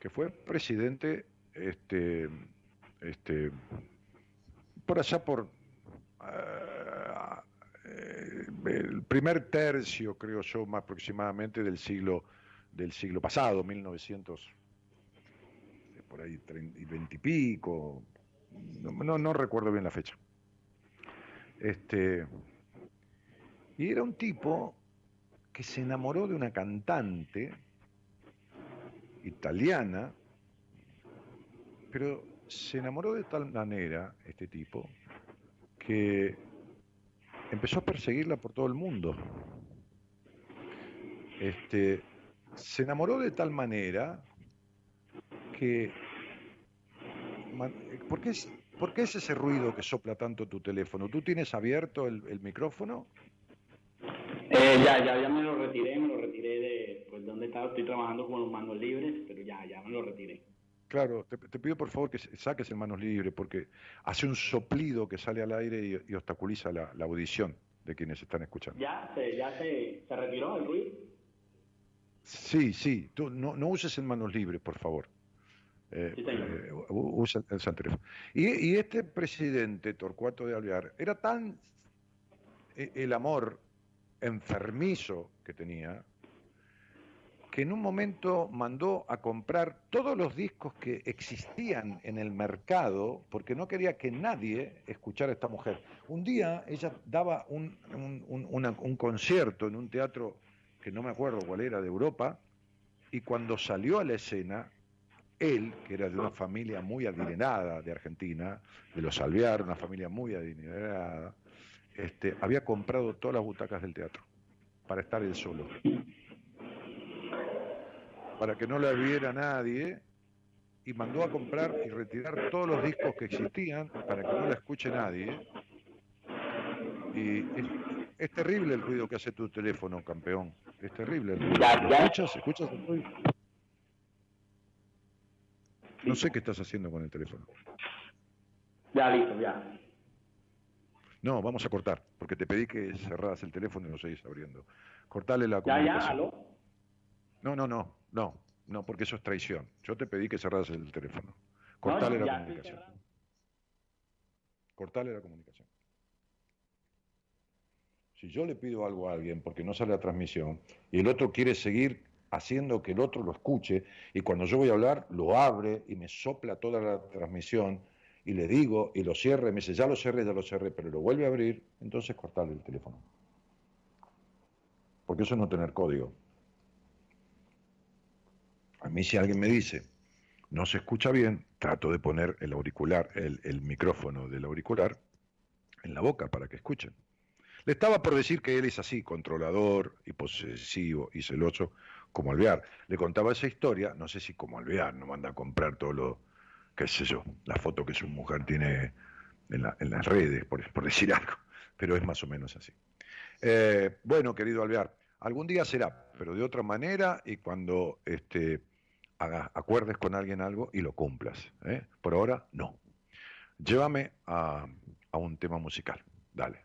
que fue presidente este, este, por allá por eh, el primer tercio, creo yo, más aproximadamente del siglo del siglo pasado, 1900, por ahí, veinte y pico, no, no recuerdo bien la fecha. Este, y era un tipo que se enamoró de una cantante italiana, pero se enamoró de tal manera, este tipo, que empezó a perseguirla por todo el mundo. Este, se enamoró de tal manera que... ¿Por qué, es, ¿Por qué es ese ruido que sopla tanto tu teléfono? ¿Tú tienes abierto el micrófono? Eh, ya, ya, ya me lo retiré, me lo retiré de pues, donde estaba, estoy trabajando con los manos libres, pero ya, ya me lo retiré. Claro, te, pido por favor que saques el manos libres porque hace un soplido que sale al aire y, obstaculiza la, audición de quienes están escuchando. ¿Ya se, ya se, se retiró el ruido? Sí, sí, tú no, no uses el manos libres, por favor. Eh, eh, usa el, Y, y, este presidente, Torcuato de Alvear, era tan el amor enfermizo que tenía, que en un momento mandó a comprar todos los discos que existían en el mercado, porque no quería que nadie escuchara a esta mujer. Un día ella daba un, un, concierto en un teatro que no me acuerdo cuál era, de Europa, y cuando salió a la escena, él, que era de una familia muy adinerada de Argentina, de los Alvear, una familia muy adinerada, este, había comprado todas las butacas del teatro para estar él solo. Para que no la viera nadie y mandó a comprar y retirar todos los discos que existían para que no la escuche nadie. Y es, terrible el ruido que hace tu teléfono, campeón. Es terrible el ruido. ¿Escuchas? ¿Escuchas el ruido? No sé qué estás haciendo con el teléfono. Ya, listo, ya. No, vamos a cortar, porque te pedí que cerraras el teléfono y lo seguís abriendo. Cortale la comunicación. Ya, ya, ¿aló? No, no, no, no, no, porque eso es traición. Yo te pedí que cerraras el teléfono. Cortale la comunicación. Cortale la comunicación. Si yo le pido algo a alguien porque no sale la transmisión y el otro quiere seguir haciendo que el otro lo escuche y cuando yo voy a hablar lo abre y me sopla toda la transmisión y le digo y lo cierre, me dice ya lo cerré, ya lo cerré, pero lo vuelve a abrir, entonces cortarle el teléfono. Porque eso es no tener código. A mí si alguien me dice, no se escucha bien, trato de poner el auricular, el, el micrófono del auricular en la boca para que escuchen. Le estaba por decir que él es así, controlador y posesivo y celoso como Alvear. Le contaba esa historia, no sé si como Alvear no manda a comprar todo lo, qué sé yo, la foto que su mujer tiene en, las redes, por, decir algo, pero es más o menos así. Eh, bueno, querido Alvear, algún día será, pero de otra manera y cuando este, acuerdes con alguien algo y lo cumplas. ¿eh? Por ahora, no. Llévame a un tema musical. Dale.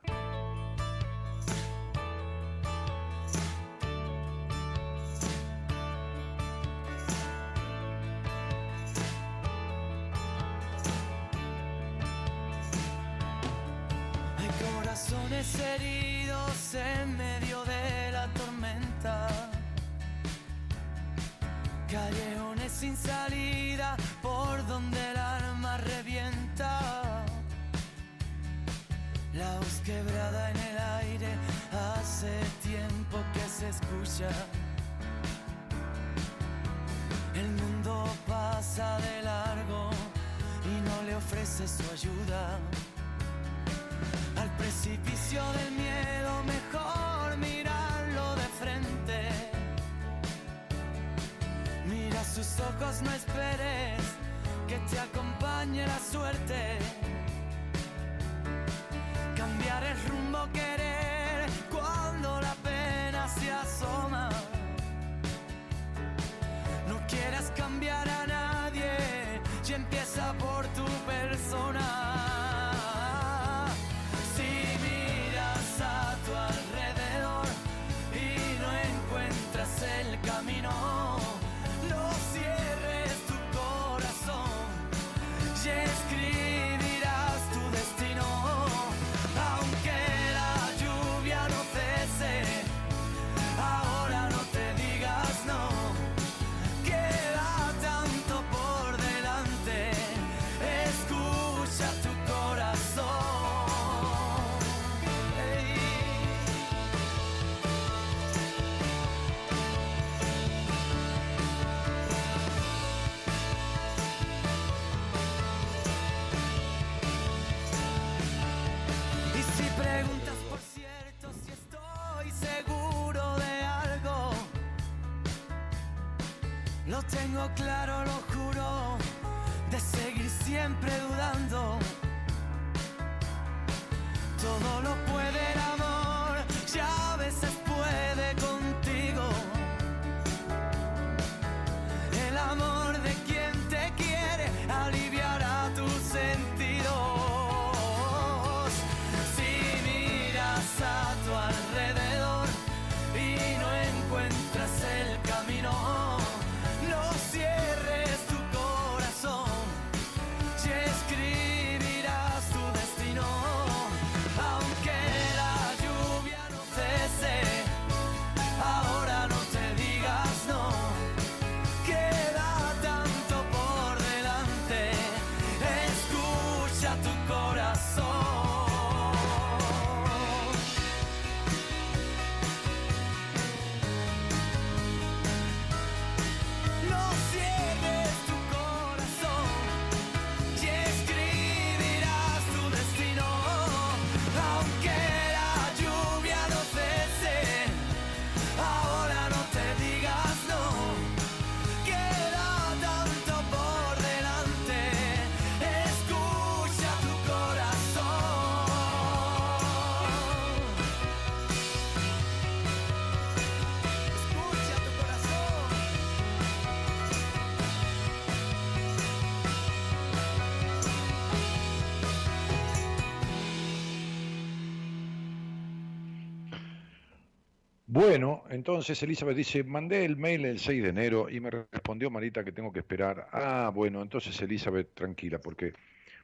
Bueno, entonces Elizabeth dice, mandé el mail el 6 de enero y me respondió Marita que tengo que esperar. Ah, bueno, entonces Elizabeth, tranquila, porque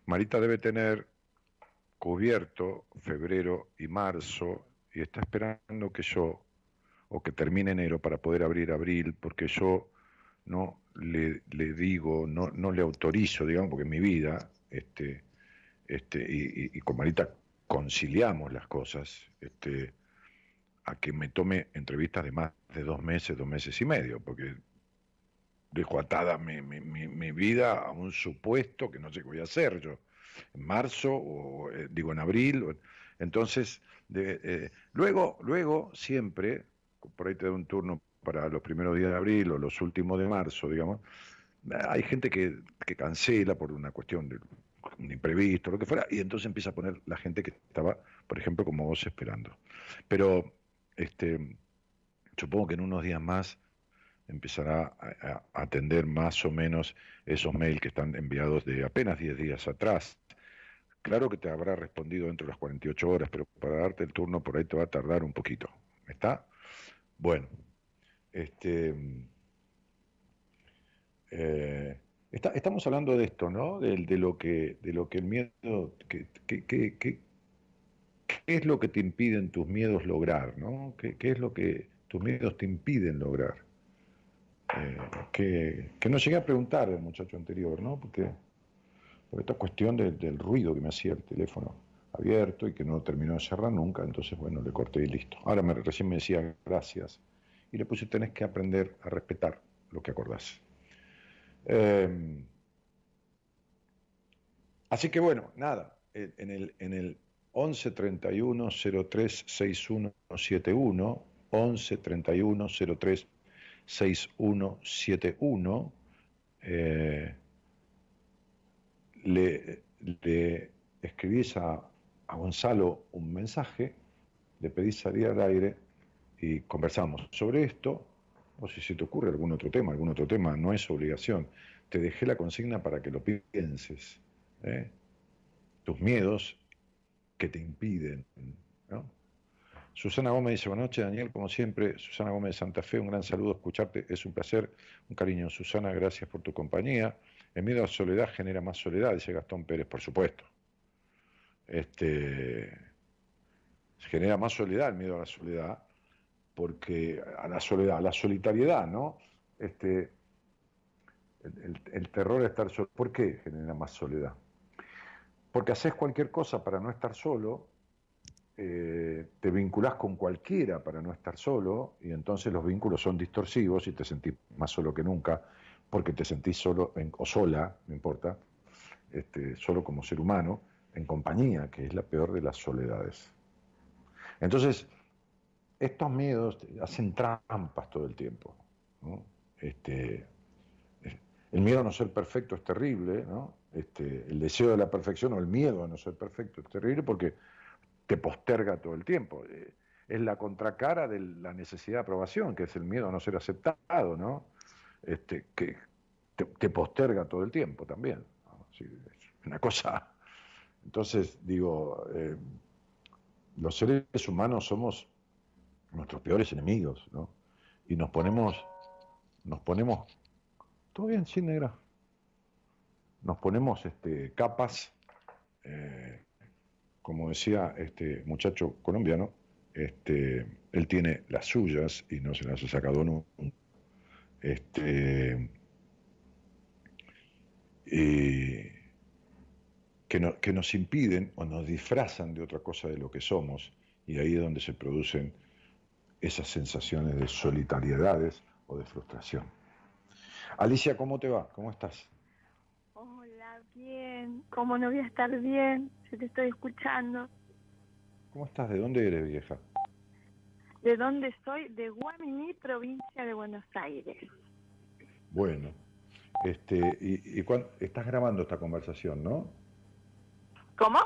Marita debe tener cubierto febrero y marzo y está esperando que yo o que termine enero para poder abrir abril, porque yo no le, digo, no, no le autorizo, digamos, porque en mi vida, este, este, y, con Marita conciliamos las cosas, este, a que me tome entrevistas de más de dos meses, dos meses y medio, porque dejo atada mi, mi, vida a un supuesto que no sé qué voy a hacer yo, en marzo, o eh, digo en abril, entonces, de, eh, luego, luego, siempre, por ahí te doy un turno para los primeros días de abril o los últimos de marzo, digamos, hay gente que, que cancela por una cuestión de un imprevisto, lo que fuera, y entonces empieza a poner la gente que estaba, por ejemplo, como vos esperando. Pero este, supongo que en unos días más empezará a, atender más o menos esos mails que están enviados de apenas 10 días atrás. Claro que te habrá respondido dentro de las 48 horas, pero para darte el turno por ahí te va a tardar un poquito. ¿Está? Bueno, este, eh, estamos hablando de esto, ¿no? De, de, lo que, de lo que el miedo, que, ¿qué es lo que te impiden tus miedos lograr, ¿no? ¿Qué, es lo que tus miedos te impiden lograr? Eh, que, no llegué a preguntar al muchacho anterior, ¿no? Porque, por esta cuestión del ruido que me hacía el teléfono abierto y que no terminó de cerrar nunca, entonces, bueno, le corté y listo. Ahora recién me decía gracias y le puse, tenés que aprender a respetar lo que acordás. Em, así que bueno, nada, en el, en el 11 31 03 6171, 11 31 03 6171, eh, le, le escribís a, a Gonzalo un mensaje, le pedís salir al aire y conversamos sobre esto o si se te ocurre algún otro tema, algún otro tema, no es obligación. Te dejé la consigna para que lo pienses. ¿eh? Tus miedos que te impiden. Susana Gómez dice, buenas noches Daniel, como siempre, Susana Gómez de Santa Fe, un gran saludo, escucharte, es un placer, un cariño. Susana, gracias por tu compañía. El miedo a la soledad genera más soledad, dice Gastón Pérez, por supuesto. Este, genera más soledad el miedo a la soledad, porque a la soledad, a la solitariedad, ¿no? Este, el, terror de estar solo. ¿Por qué genera más soledad? Porque haces cualquier cosa para no estar solo, eh, te vinculás con cualquiera para no estar solo, y entonces los vínculos son distorsivos y te sentís más solo que nunca, porque te sentís solo o sola, no importa, este, solo como ser humano, en compañía, que es la peor de las soledades. Entonces, estos miedos hacen trampas todo el tiempo. Este, el miedo a no ser perfecto es terrible, este, el deseo de la perfección o el miedo a no ser perfecto es terrible porque te posterga todo el tiempo. Eh, es la contracara de la necesidad de aprobación, que es el miedo a no ser aceptado, ¿no? Este, que te, posterga todo el tiempo también. es una cosa. Entonces, digo, eh, los seres humanos somos nuestros peores enemigos, ¿no? Y nos ponemos, nos ponemos, todo bien, sin negra, nos ponemos este, capas, eh, como decía este muchacho colombiano, este, él tiene las suyas y no se las ha sacado nunca. Este, que, que nos impiden o nos disfrazan de otra cosa de lo que somos, y ahí es donde se producen esas sensaciones de solitariedades o de frustración. Alicia, ¿cómo te va? ¿Cómo estás? Bien. ¿Cómo no voy a estar bien? Si te estoy escuchando. ¿Cómo estás? ¿De dónde eres, vieja? ¿De dónde soy? De Guamini, provincia de Buenos Aires. Bueno, este, y, y estás grabando esta conversación, ¿no? ¿Cómo?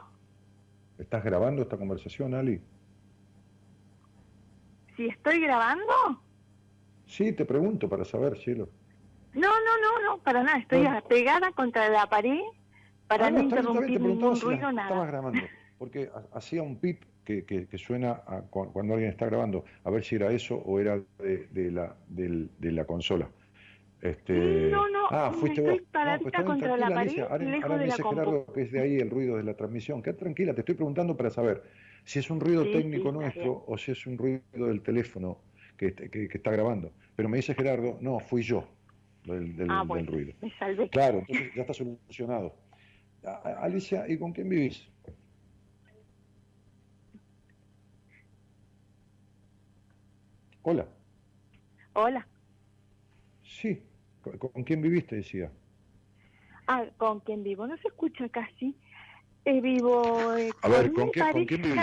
¿Estás grabando esta conversación, Ali? si estoy grabando? Sí, te pregunto para saber, cielo. No, no, no, no, para nada. Estoy pegada contra la pared para ah, no, interrumpir ningún ruido, nada. Estabas grabando, porque hacía un pip que, que, suena cuando alguien está grabando, a ver si era eso o era de, la, de, la consola. Este... No, no, ah, fuiste estoy vos. Paradita pues contra la pared, ahora, lejos de la Gerardo que es de ahí el ruido de la transmisión. Quédate tranquila, te estoy preguntando para saber si es un ruido técnico nuestro o si es un ruido del teléfono que, está grabando. Pero me dice Gerardo, no, fui yo del, ah, ruido. Me salvé. Claro, entonces ya está solucionado. Alicia, ¿y con quién vivís? Hola. Hola. Sí, ¿con, quién viviste? Decía. Ah, ¿con quién vivo? No se escucha casi. Eh, vivo eh, A ver, ¿con, quién, ¿con quién vivís?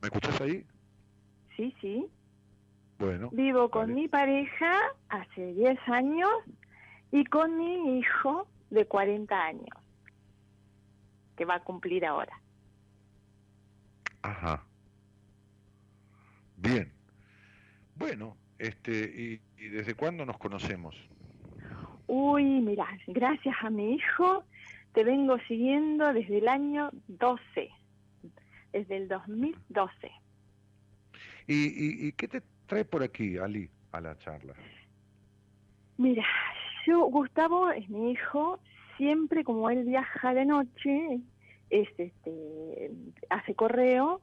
¿Me escuchas ahí? Sí, sí. Bueno. Vivo con mi pareja hace 10 años y con mi hijo de 40 años, que va a cumplir ahora. Ajá. Bien. Bueno, este, ¿y, desde cuándo nos conocemos? Uy, mira, gracias a mi hijo te vengo siguiendo desde el año 12, desde el 2012. ¿Y, y, qué te trae por aquí, Ali, a la charla? Mira, yo, Gustavo es mi hijo, siempre como él viaja de noche, es, este, hace correo,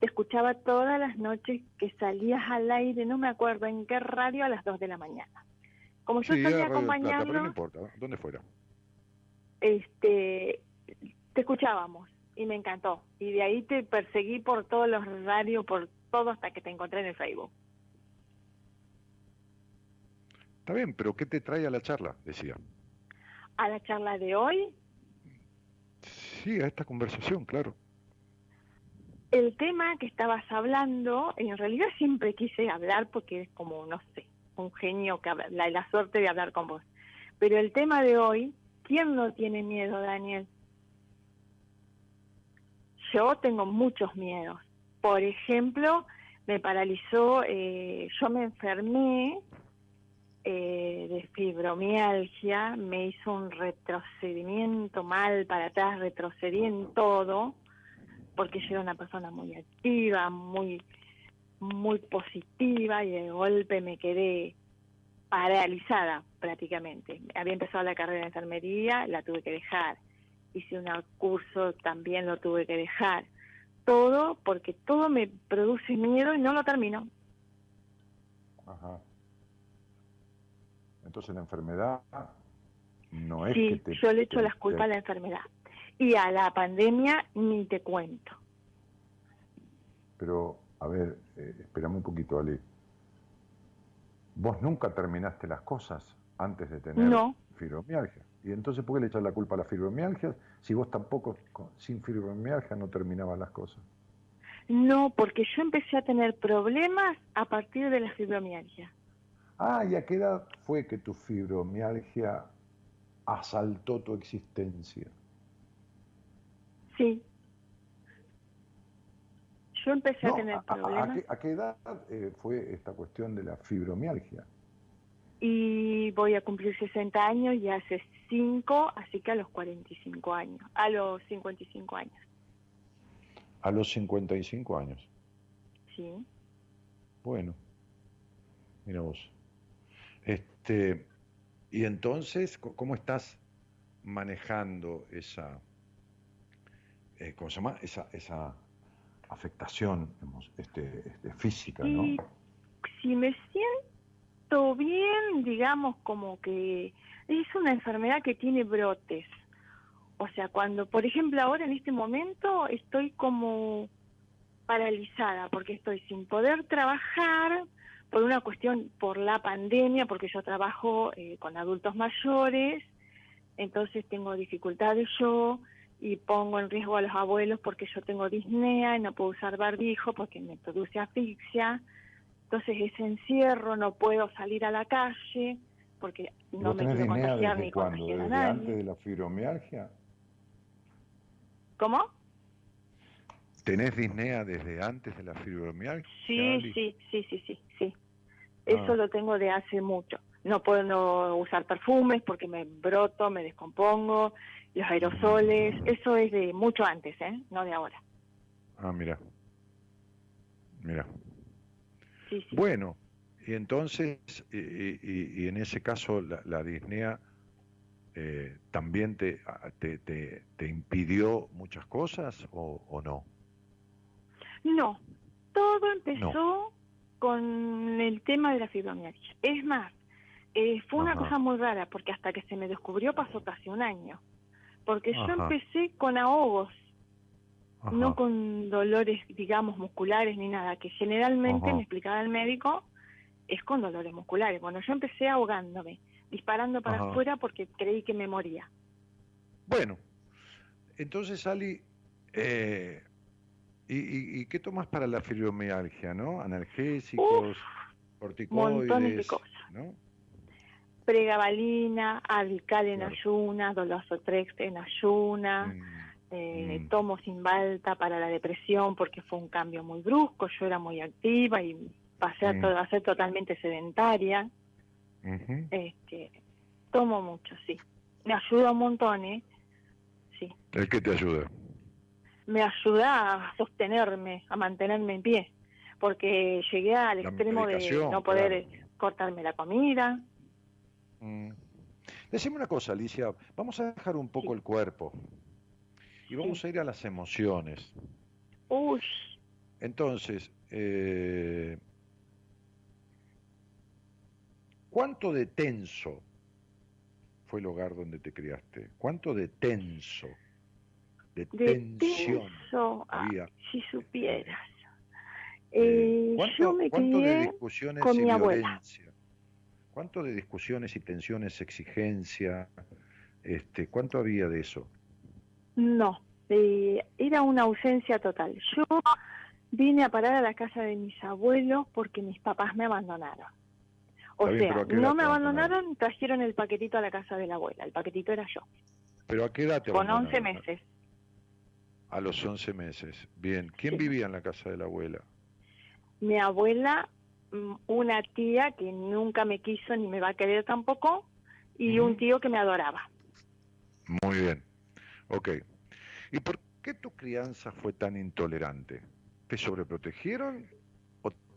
te escuchaba todas las noches que salías al aire, no me acuerdo en qué radio, a las 2 de la mañana. Como yo salía acompañando... no importa, ¿dónde fuera? Este, te escuchábamos y me encantó. Y de ahí te perseguí por todos los radios, por todo hasta que te encontré en el Facebook. Está bien, pero ¿qué te trae a la charla? Decía. ¿A la charla de hoy? Sí, a esta conversación, claro el tema que estabas hablando, en realidad siempre quise hablar porque es como, no sé, un genio, que la, la suerte de hablar con vos. Pero el tema de hoy, ¿quién no tiene miedo, Daniel? Yo tengo muchos miedos. Por ejemplo, me paralizó, eh, yo me enfermé eh, de fibromialgia, me hizo un retrocedimiento mal para atrás, retrocedí en todo porque yo era una persona muy activa, muy, muy positiva y de golpe me quedé paralizada prácticamente. Había empezado la carrera de enfermería, la tuve que dejar. Hice un curso, también lo tuve que dejar. Todo porque todo me produce miedo y no lo termino. Ajá. Entonces la enfermedad no es sí, que te, yo le echo las culpas a la enfermedad. Y a la pandemia ni te cuento. Pero, a ver, eh, espérame un poquito, Ali. Vos nunca terminaste las cosas antes de tener fibromialgia. ¿Y entonces por qué le echas la culpa a la fibromialgia si vos tampoco sin fibromialgia no terminabas las cosas? No, porque yo empecé a tener problemas a partir de la fibromialgia. Ah, ¿y a qué edad fue que tu fibromialgia asaltó tu existencia? Sí. Yo empecé a tener problemas. A, qué, edad eh, fue esta cuestión de la fibromialgia? Y voy a cumplir 60 años y hace 5, así que a los 45 años, a los 55 años. A los 55 años. Sí. Bueno, mira vos. Este, y entonces, ¿cómo estás manejando esa eh, ¿cómo se llama? Esa, esa afectación este, este, física, ¿no? si me siento bien, digamos, como que es una enfermedad que tiene brotes. O sea, cuando, por ejemplo, ahora en este momento estoy como paralizada porque estoy sin poder trabajar por una cuestión, por la pandemia, porque yo trabajo eh, con adultos mayores, entonces tengo dificultades yo, y pongo en riesgo a los abuelos porque yo tengo disnea y no puedo usar barbijo porque me produce asfixia. Entonces ese encierro, no puedo salir a la calle porque no me quiero contagiar ni contagiar a nadie. antes de la fibromialgia? ¿Cómo? ¿Tenés disnea desde antes de la fibromialgia? Sí, sí, sí, sí, sí, sí. Eso ah. lo tengo de hace mucho. No puedo usar perfumes porque me broto, me descompongo, los aerosoles, eso es de mucho antes, ¿eh? No de ahora. Ah, mira. Mira. Sí, sí. Bueno, y entonces, y, y, en ese caso, la, la disnea eh, también te, te, te, impidió muchas cosas o, o no? No, todo empezó con el tema de la fibromialgia. Es más, eh, fue una cosa muy rara porque hasta que se me descubrió pasó casi un año. Porque yo empecé con ahogos, no con dolores, digamos, musculares ni nada, que generalmente me explicaba el médico es con dolores musculares. Bueno, yo empecé ahogándome, disparando para afuera porque creí que me moría. Bueno, entonces Ali, eh, ¿y, qué tomas para la fibromialgia, no? Analgésicos, corticoides, de cosas. ¿no? Pregabalina, Adical en ayuna, Dolazotrex en ayuna, mm, eh, mm. tomo Simbalta para la depresión porque fue un cambio muy brusco, yo era muy activa y pasé a, ser totalmente sedentaria. este, tomo mucho, sí. Me ayuda un montón, ¿eh? Sí. ¿El qué te ayuda? Me ayuda a sostenerme, a mantenerme en pie, porque llegué al extremo de no poder cortarme la comida. Mm. Decime una cosa, Alicia, vamos a dejar un poco el cuerpo y vamos a ir a las emociones. Uy. Entonces, eh, ¿Cuánto de tenso fue el hogar donde te criaste? ¿Cuánto de tenso, de, tensión había? si supieras. Eh, yo me ¿cuánto de discusiones y violencia? ¿Cuánto de discusiones y tensiones, exigencia? Este, ¿Cuánto había de eso? No, era una ausencia total. Yo vine a parar a la casa de mis abuelos porque mis papás me abandonaron. O sea, no me abandonaron, trajeron el paquetito a la casa de la abuela. El paquetito era yo. ¿Pero a qué edad te Con 11 meses. A los 11 meses. Bien. ¿Quién vivía en la casa de la abuela? Mi abuela, mm, una tía que nunca me quiso ni me va a querer tampoco, y un tío que me adoraba. Muy bien. Ok. ¿Y por qué tu crianza fue tan intolerante? ¿Te sobreprotegieron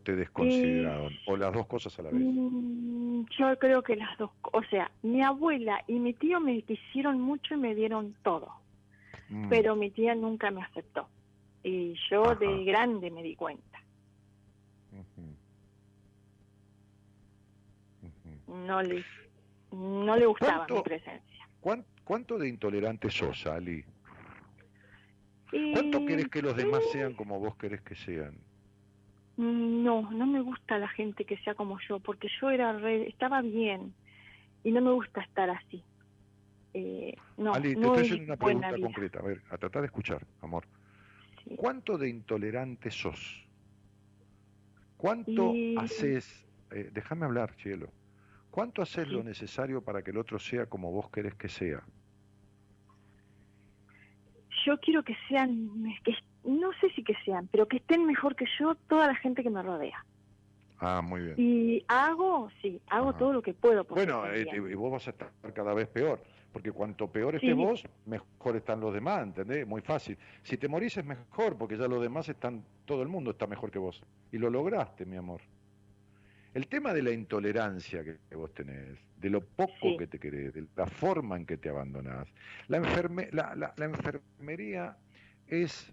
te desconsideraron? ¿O las dos cosas a la vez? Mm, yo creo que las dos. O sea, mi abuela y mi tío me quisieron mucho y me dieron todo. Mm. Pero mi tía nunca me aceptó. Y yo de grande me di cuenta. No le no le gustaba mi presencia. ¿cuánto, de intolerante sos, Ali? ¿Cuánto querés que los demás sean como vos querés que sean? No, no me gusta la gente que sea como yo, porque yo era estaba bien y no me gusta estar así. Eh, no, Ali, te estoy haciendo una pregunta concreta, a ver, a tratar de escuchar, amor. ¿Cuánto de intolerante sos? ¿Cuánto haces, eh, déjame hablar, cielo, cuánto haces lo necesario para que el otro sea como vos querés que sea? Yo quiero que sean, que no sé si que sean, pero que estén mejor que yo toda la gente que me rodea. Ah, muy bien. Y hago, sí, hago todo lo que puedo. bueno, eh, y vos vas a estar cada vez peor, porque cuanto peor estés vos, mejor están los demás, ¿entendés? Muy fácil. Si te morís es mejor, porque ya los demás están, todo el mundo está mejor que vos. Y lo lograste, mi amor. El tema de la intolerancia que, vos tenés, de lo poco que te querés, de la forma en que te abandonás. La, enferme, la, la, la enfermería es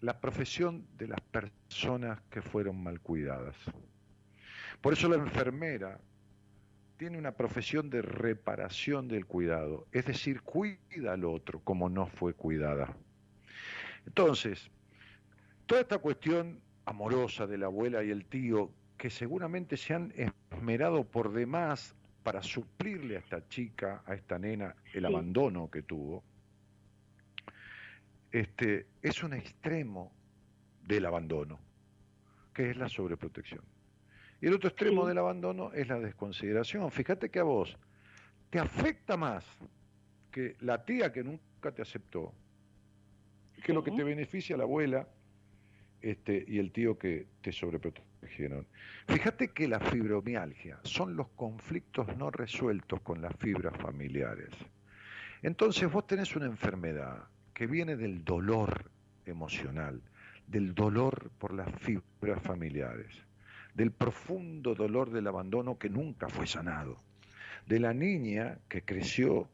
la profesión de las personas que fueron mal cuidadas. Por eso la enfermera tiene una profesión de reparación del cuidado, es decir, cuida al otro como no fue cuidada. Entonces, toda esta cuestión amorosa de la abuela y el tío, que seguramente se han esmerado por demás para suplirle a esta chica, a esta nena, el abandono que tuvo, este, es un extremo del abandono, que es la sobreprotección. Y el otro extremo del abandono es la desconsideración. Fíjate que a vos te afecta más que la tía que nunca te aceptó, que lo que te beneficia la abuela este, y el tío que te sobreprotegieron. Fíjate que la fibromialgia son los conflictos no resueltos con las fibras familiares. Entonces vos tenés una enfermedad que viene del dolor emocional, del dolor por las fibras familiares, del profundo dolor del abandono que nunca fue sanado, de la niña que creció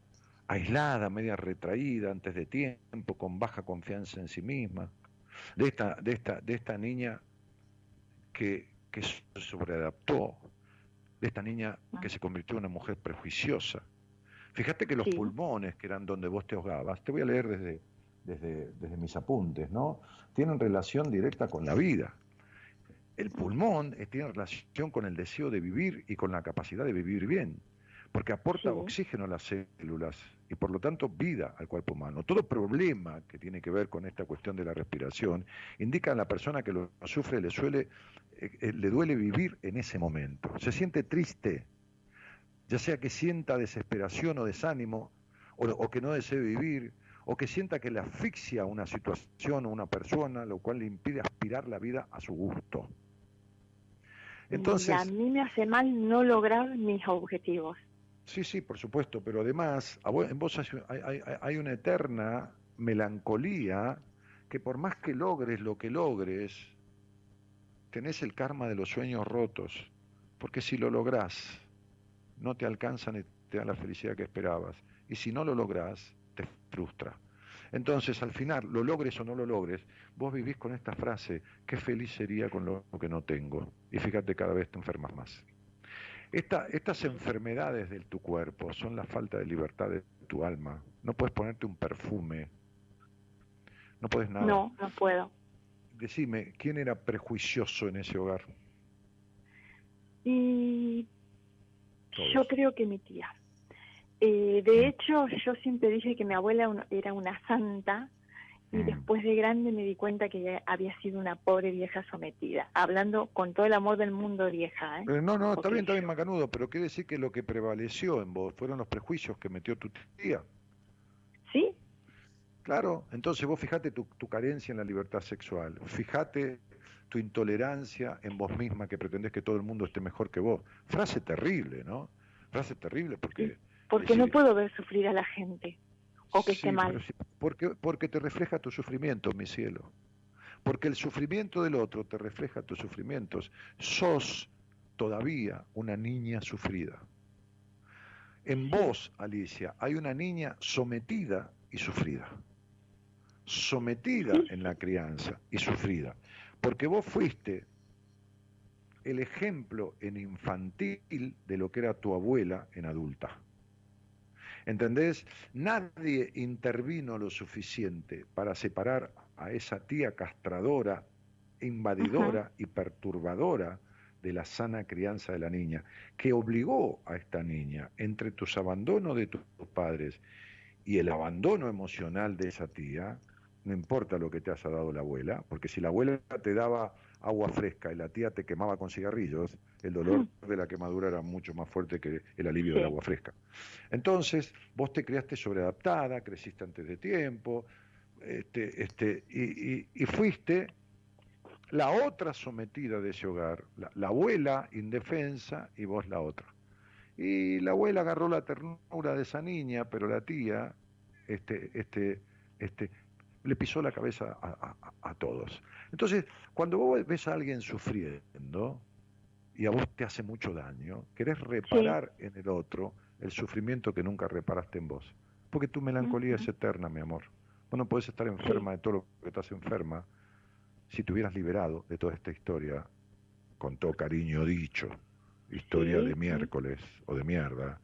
aislada, media retraída antes de tiempo, con baja confianza en sí misma, de esta, de esta, de esta niña que, que se sobreadaptó, de esta niña que se convirtió en una mujer prejuiciosa. Fíjate que los Sí. pulmones, que eran donde vos te ahogabas, te voy a leer desde, desde, desde mis apuntes, ¿no? Tienen relación directa con la vida. El pulmón eh, tiene relación con el deseo de vivir y con la capacidad de vivir bien, porque aporta Sí. oxígeno a las células y por lo tanto vida al cuerpo humano. Todo problema que tiene que ver con esta cuestión de la respiración indica a la persona que lo sufre le suele eh, eh, le duele vivir en ese momento. Se siente triste, ya sea que sienta desesperación o desánimo, o, o que no desee vivir, o que sienta que le asfixia una situación o una persona, lo cual le impide aspirar la vida a su gusto. Entonces, y a mí me hace mal no lograr mis objetivos. Sí, sí, por supuesto, pero además a vos- en vos hay, hay- hay- hay una eterna melancolía que por más que logres lo que logres, tenés el karma de los sueños rotos, porque si lo lográs, no te alcanzan y te dan la felicidad que esperabas, y si no lo lográs, te frustra. Entonces, al final, lo logres o no lo logres, vos vivís con esta frase, qué feliz sería con lo que no tengo, y fíjate, cada vez te enfermas más. Esta- estas enfermedades de tu cuerpo son la falta de libertad de tu alma. No puedes ponerte un perfume. No puedes nada. No, no puedo. Decime, ¿quién era prejuicioso en ese hogar? Y Todos. yo creo que mi tía. Eh, de hecho, yo siempre dije que mi abuela era una santa y Mm. después de grande me di cuenta que ella había sido una pobre vieja sometida, hablando con todo el amor del mundo vieja. ¿eh? Eh, no, no, está bien, está bien, Macanudo, pero quiere decir que lo que prevaleció en vos fueron los prejuicios que metió tu tía. ¿Sí? Claro, entonces vos fijate tu, tu carencia en la libertad sexual, fijate tu intolerancia en vos misma que pretendés que todo el mundo esté mejor que vos. Frase terrible, ¿no? Frase terrible porque... Porque Sí. no puedo ver sufrir a la gente o que Sí, esté mal. sí, porque, porque te refleja tu sufrimiento, mi cielo. Porque el sufrimiento del otro te refleja tus sufrimientos. Sos todavía una niña sufrida. En vos, Alicia, hay una niña sometida y sufrida. Sometida en la crianza y sufrida. Porque vos fuiste el ejemplo en infantil de lo que era tu abuela en adulta. ¿Entendés? Nadie intervino lo suficiente para separar a esa tía castradora, invadidora y perturbadora de la sana crianza de la niña, que obligó a esta niña, entre tus abandonos de tus padres y el abandono emocional de esa tía, no importa lo que te haya dado la abuela, porque si la abuela te daba agua fresca y la tía te quemaba con cigarrillos, el dolor de la quemadura era mucho más fuerte que el alivio del agua fresca. Entonces, vos te criaste sobreadaptada, creciste antes de tiempo, este, este, y, y- y fuiste la otra sometida de ese hogar, la, la abuela indefensa y vos la otra. Y la abuela agarró la ternura de esa niña, pero la tía este, este, este, le pisó la cabeza a, a- a- a todos. Entonces, cuando vos ves a alguien sufriendo y a vos te hace mucho daño, querés reparar en el otro el sufrimiento que nunca reparaste en vos. Porque tu melancolía es eterna, mi amor. Vos no podés estar enferma de todo lo que estás enferma si te hubieras liberado de toda esta historia, con todo cariño dicho, historia Sí, de miércoles o de mierda,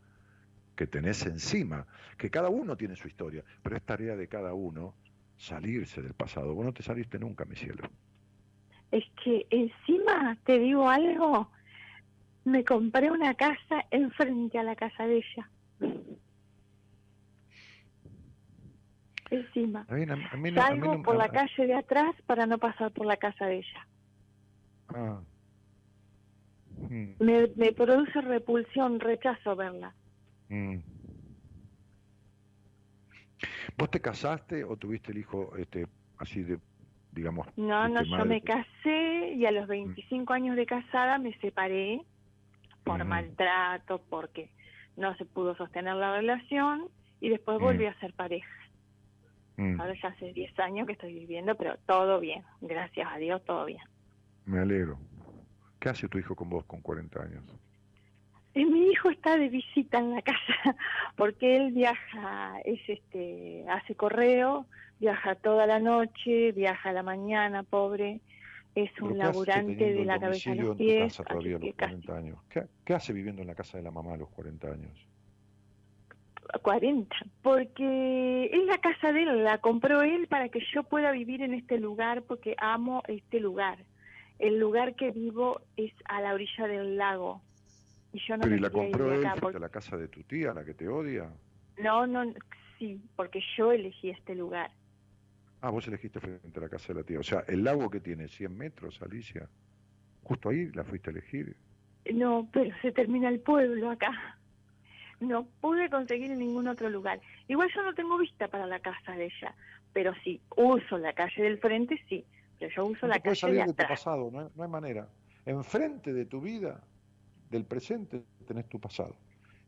que tenés encima, que cada uno tiene su historia, pero es tarea de cada uno salirse del pasado. Vos no te saliste nunca, mi cielo. Es que encima, te digo algo, me compré una casa enfrente a la casa de ella. Encima. A mí, a- a mí no- a mí Salgo no- por la calle de atrás para no pasar por la casa de ella. ah. Mm, Me, me produce repulsión, rechazo verla. mm. ¿Vos te casaste o tuviste el hijo este, así de, digamos, No, no, este, yo madre? me casé y a los 25 años de casada me separé por maltrato, porque no se pudo sostener la relación y después volví a ser pareja. Ahora ya hace 10 años que estoy viviendo, pero todo bien, gracias a Dios, todo bien. me alegro. ¿Qué hace tu hijo con vos con 40 años? Y mi hijo está de visita en la casa porque él viaja, es este, hace correo, viaja toda la noche, viaja a la mañana, pobre, es un laburante de la cabeza a los pies. Casa todavía a los 40 años? ¿Qué, hace viviendo en la casa de la mamá a los 40 años? 40, porque es la casa de él, la compró él para que yo pueda vivir en este lugar porque amo este lugar. El lugar que vivo es a la orilla del lago. Y yo no Pero ¿y la compró él a la casa de tu tía, la que te odia? No, no, sí, porque yo elegí este lugar. Ah, vos elegiste frente a la casa de la tía. O sea, el lago que tiene 100 metros, Alicia, justo ahí la fuiste a elegir. No, pero se termina el pueblo acá. No pude conseguir en ningún otro lugar. Igual yo no tengo vista para la casa de ella, pero sí, uso la calle del frente, sí, pero yo uso la calle salir de, tu pasado, no no hay manera. Enfrente de tu vida, del presente, tenés tu pasado.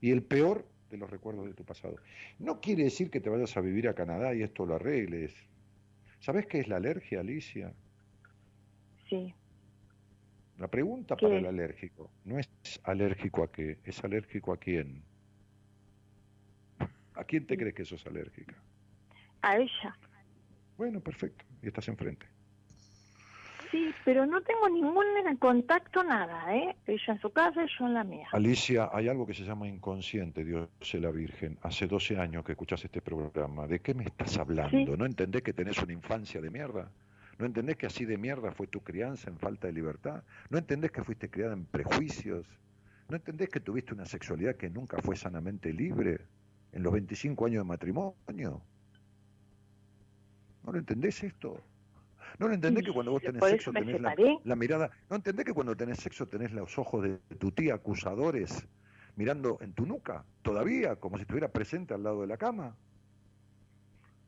Y el peor de los recuerdos de tu pasado. No quiere decir que te vayas a vivir a Canadá y esto lo arregles ¿Sabes qué es la alergia, Alicia? Sí. La pregunta para el alérgico no es alérgico a qué, es alérgico a quién. ¿A quién te crees que sos alérgica? A ella. Bueno, perfecto. Y estás enfrente. Sí, pero no tengo ningún contacto, nada, ¿eh? Ella en su casa, yo en la mía. Alicia, hay algo que se llama inconsciente, Dios es la Virgen. Hace 12 años que escuchas este programa. ¿De qué me estás hablando? ¿No entendés que tenés una infancia de mierda? ¿No entendés que así de mierda fue tu crianza en falta de libertad? ¿No entendés que fuiste criada en prejuicios? ¿No entendés que tuviste una sexualidad que nunca fue sanamente libre en los 25 años de matrimonio? ¿No lo entendés esto? ¿No lo entendés que cuando vos tenés sexo tenés la, mirada? ¿No entendés que cuando tenés sexo tenés los ojos de tu tía acusadores mirando en tu nuca? Todavía, como si estuviera presente al lado de la cama.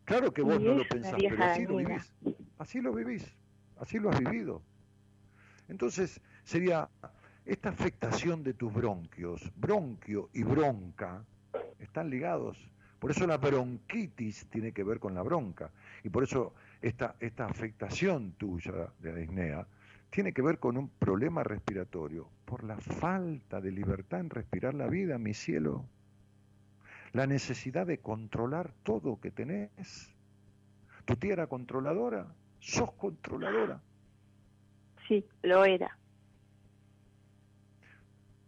Claro que vos no lo pensás, pero así lo vivís. Así lo vivís. Así lo has vivido. Entonces, sería esta afectación de tus bronquios, bronquio y bronca, están ligados. Por eso la bronquitis tiene que ver con la bronca. Y por eso esta, esta afectación tuya de la disnea tiene que ver con un problema respiratorio, por la falta de libertad en respirar la vida, mi cielo. La necesidad de controlar todo que tenés. ¿Tu tía era controladora? ¿Sos controladora? Sí, lo era.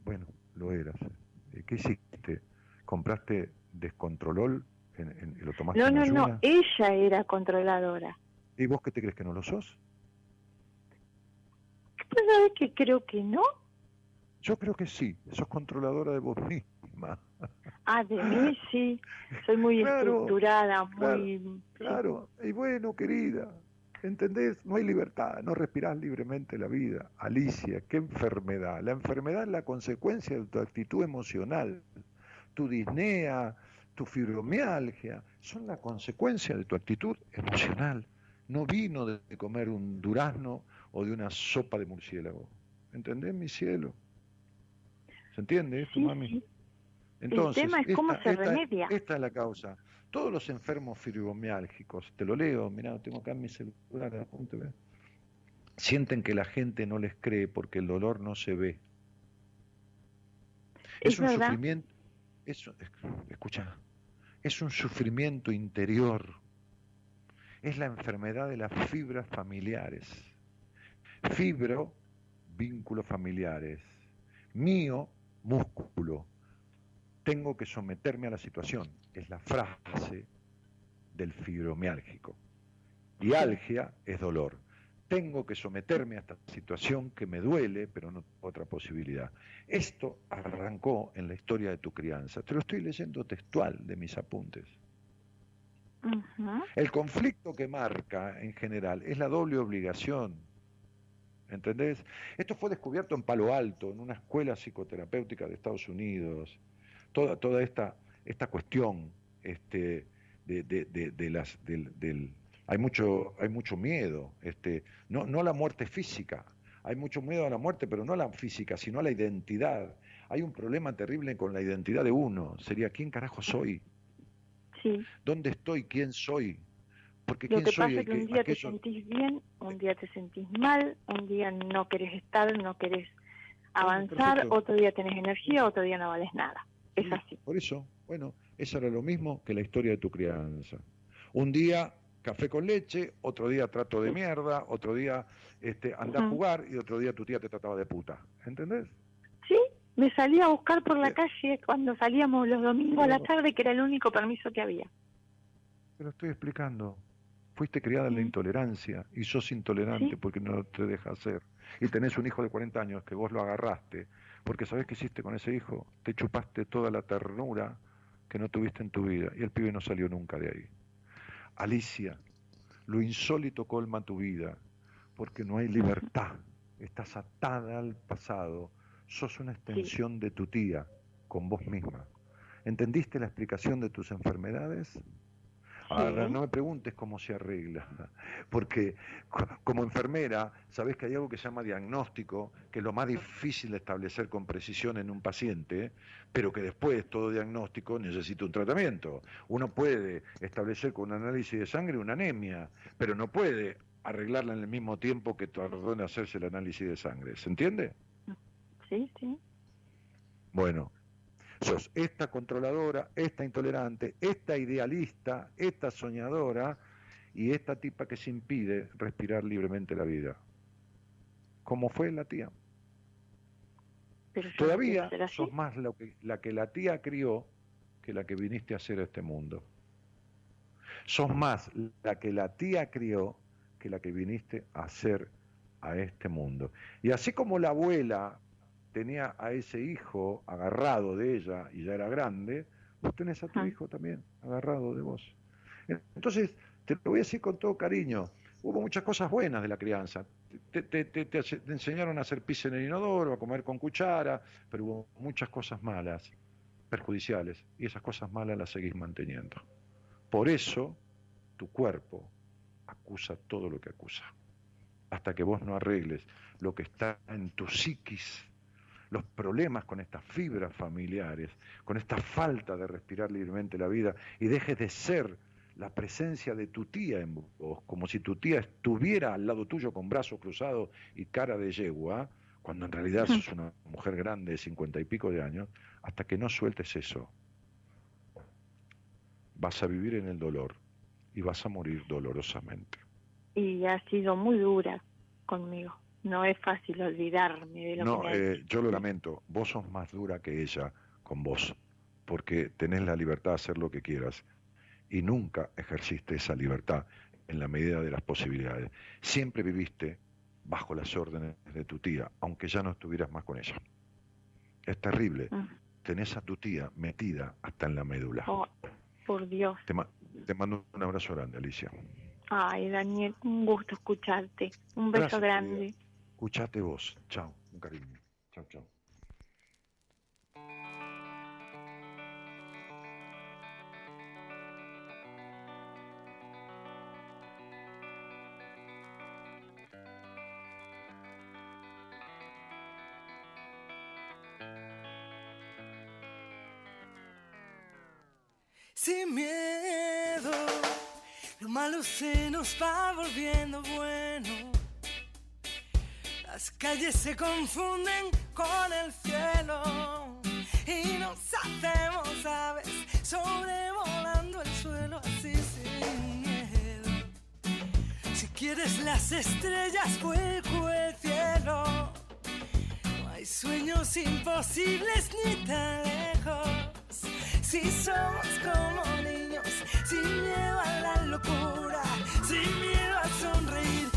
Bueno, lo eras. ¿Qué hiciste? ¿Compraste descontrolol en, lo tomaste No, no, no, ella era controladora. ¿Y vos qué te crees que no lo sos? Pues sabes que creo que no. Yo creo que sí, sos controladora de vos misma. Ah, de mí sí, soy muy estructurada, muy... Claro, y bueno, querida, ¿entendés? No hay libertad, no respirás libremente la vida. Alicia, ¿qué enfermedad? La enfermedad es la consecuencia de tu actitud emocional, tu disnea, tu fibromialgia, son la consecuencia de tu actitud emocional no vino de comer un durazno o de una sopa de murciélago. ¿Entendés, mi cielo? ¿Se entiende esto, mami? Entonces, El tema es cómo se remedia. Esta es la causa. Todos los enfermos fibromiálgicos, te lo leo, mira, tengo acá en mi celular, sienten que la gente no les cree porque el dolor no se ve. Es, un sufrimiento, escucha, es un sufrimiento interior es la enfermedad de las fibras familiares. Fibro, vínculos familiares. Mío, músculo. Tengo que someterme a la situación. Es la frase del fibromiálgico. Y algia es dolor. Tengo que someterme a esta situación que me duele, pero no otra posibilidad. Esto arrancó en la historia de tu crianza. Te lo estoy leyendo textual de mis apuntes. El conflicto que marca en general es la doble obligación. ¿Entendés? Esto fue descubierto en Palo Alto, en una escuela psicoterapéutica de Estados Unidos. Toda, toda esta, esta cuestión este, de, de, las, del, hay, mucho, hay mucho miedo. Este, no, no la muerte física. Hay mucho miedo a la muerte, pero no a la física, sino a la identidad. Hay un problema terrible con la identidad de uno. Sería, ¿quién carajo soy? ¿Dónde estoy? ¿Quién soy? Porque Lo que pasa es que un día te sentís bien, un día te sentís mal, un día no querés estar, no querés avanzar, otro día tenés energía, otro día no vales nada. Es así. Por eso, bueno, eso era lo mismo que la historia de tu crianza. Un día café con leche, otro día trato de mierda, otro día este, anda a jugar y otro día tu tía te trataba de puta. ¿Entendés? Sí, me salía a buscar por la calle cuando salíamos los domingos a la tarde, que era el único permiso que había. Te lo estoy explicando. Fuiste criada en la intolerancia y sos intolerante porque no te deja hacer. Y tenés un hijo de 40 años que vos lo agarraste porque sabés qué hiciste con ese hijo. Te chupaste toda la ternura que no tuviste en tu vida y el pibe no salió nunca de ahí. Alicia, lo insólito colma tu vida porque no hay libertad. Estás atada al pasado. Sos una extensión de tu tía con vos misma. ¿Entendiste la explicación de tus enfermedades? Ahora, no me preguntes cómo se arregla, porque como enfermera, sabes que hay algo que se llama diagnóstico, que es lo más difícil de establecer con precisión en un paciente, pero que después todo diagnóstico necesita un tratamiento. Uno puede establecer con un análisis de sangre una anemia, pero no puede arreglarla en el mismo tiempo que tardó en hacerse el análisis de sangre. ¿Se entiende? Sí, sí. Bueno, Sos esta controladora, esta intolerante, esta idealista, esta soñadora y esta tipa que se impide respirar libremente la vida. ¿Cómo fue la tía? Todavía sos más que, la que la tía crió que la que viniste a hacer a este mundo. Sos más la que la tía crió que la que viniste a hacer a este mundo. Y así como la abuela tenía a ese hijo agarrado de ella y ya era grande, vos tenés a tu hijo también agarrado de vos. Entonces, te lo voy a decir con todo cariño, hubo muchas cosas buenas de la crianza. Te, enseñaron a hacer pis en el inodoro, a comer con cuchara, pero hubo muchas cosas malas, perjudiciales, y esas cosas malas las seguís manteniendo. Por eso, tu cuerpo acusa todo lo que acusa. Hasta que vos no arregles lo que está en tu psiquis los problemas con estas fibras familiares, con esta falta de respirar libremente la vida y dejes de ser la presencia de tu tía en vos, como si tu tía estuviera al lado tuyo con brazos cruzados y cara de yegua, cuando en realidad sos una mujer grande de cincuenta y pico de años, hasta que no sueltes eso, vas a vivir en el dolor y vas a morir dolorosamente. Y ha sido muy dura conmigo no es fácil olvidarme de lo no, que eh, yo lo lamento. Vos sos más dura que ella con vos, porque tenés la libertad de hacer lo que quieras y nunca ejerciste esa libertad en la medida de las posibilidades. Siempre viviste bajo las órdenes de tu tía, aunque ya no estuvieras más con ella. Es terrible. Mm. Tenés a tu tía metida hasta en la médula. Oh, por Dios. Te, te, mando un abrazo grande, Alicia. Ay, Daniel, un gusto escucharte. Un beso grande. Escuchate vos. Chao, un cariño. Chao, chao. Sin miedo, lo malo se nos va volviendo bueno las calles se confunden con el cielo y nos hacemos aves sobrevolando el suelo así sin miedo. Si quieres las estrellas, fuego el cielo. No hay sueños imposibles ni tan lejos. Si somos como niños, sin miedo a la locura, sin miedo a sonreír,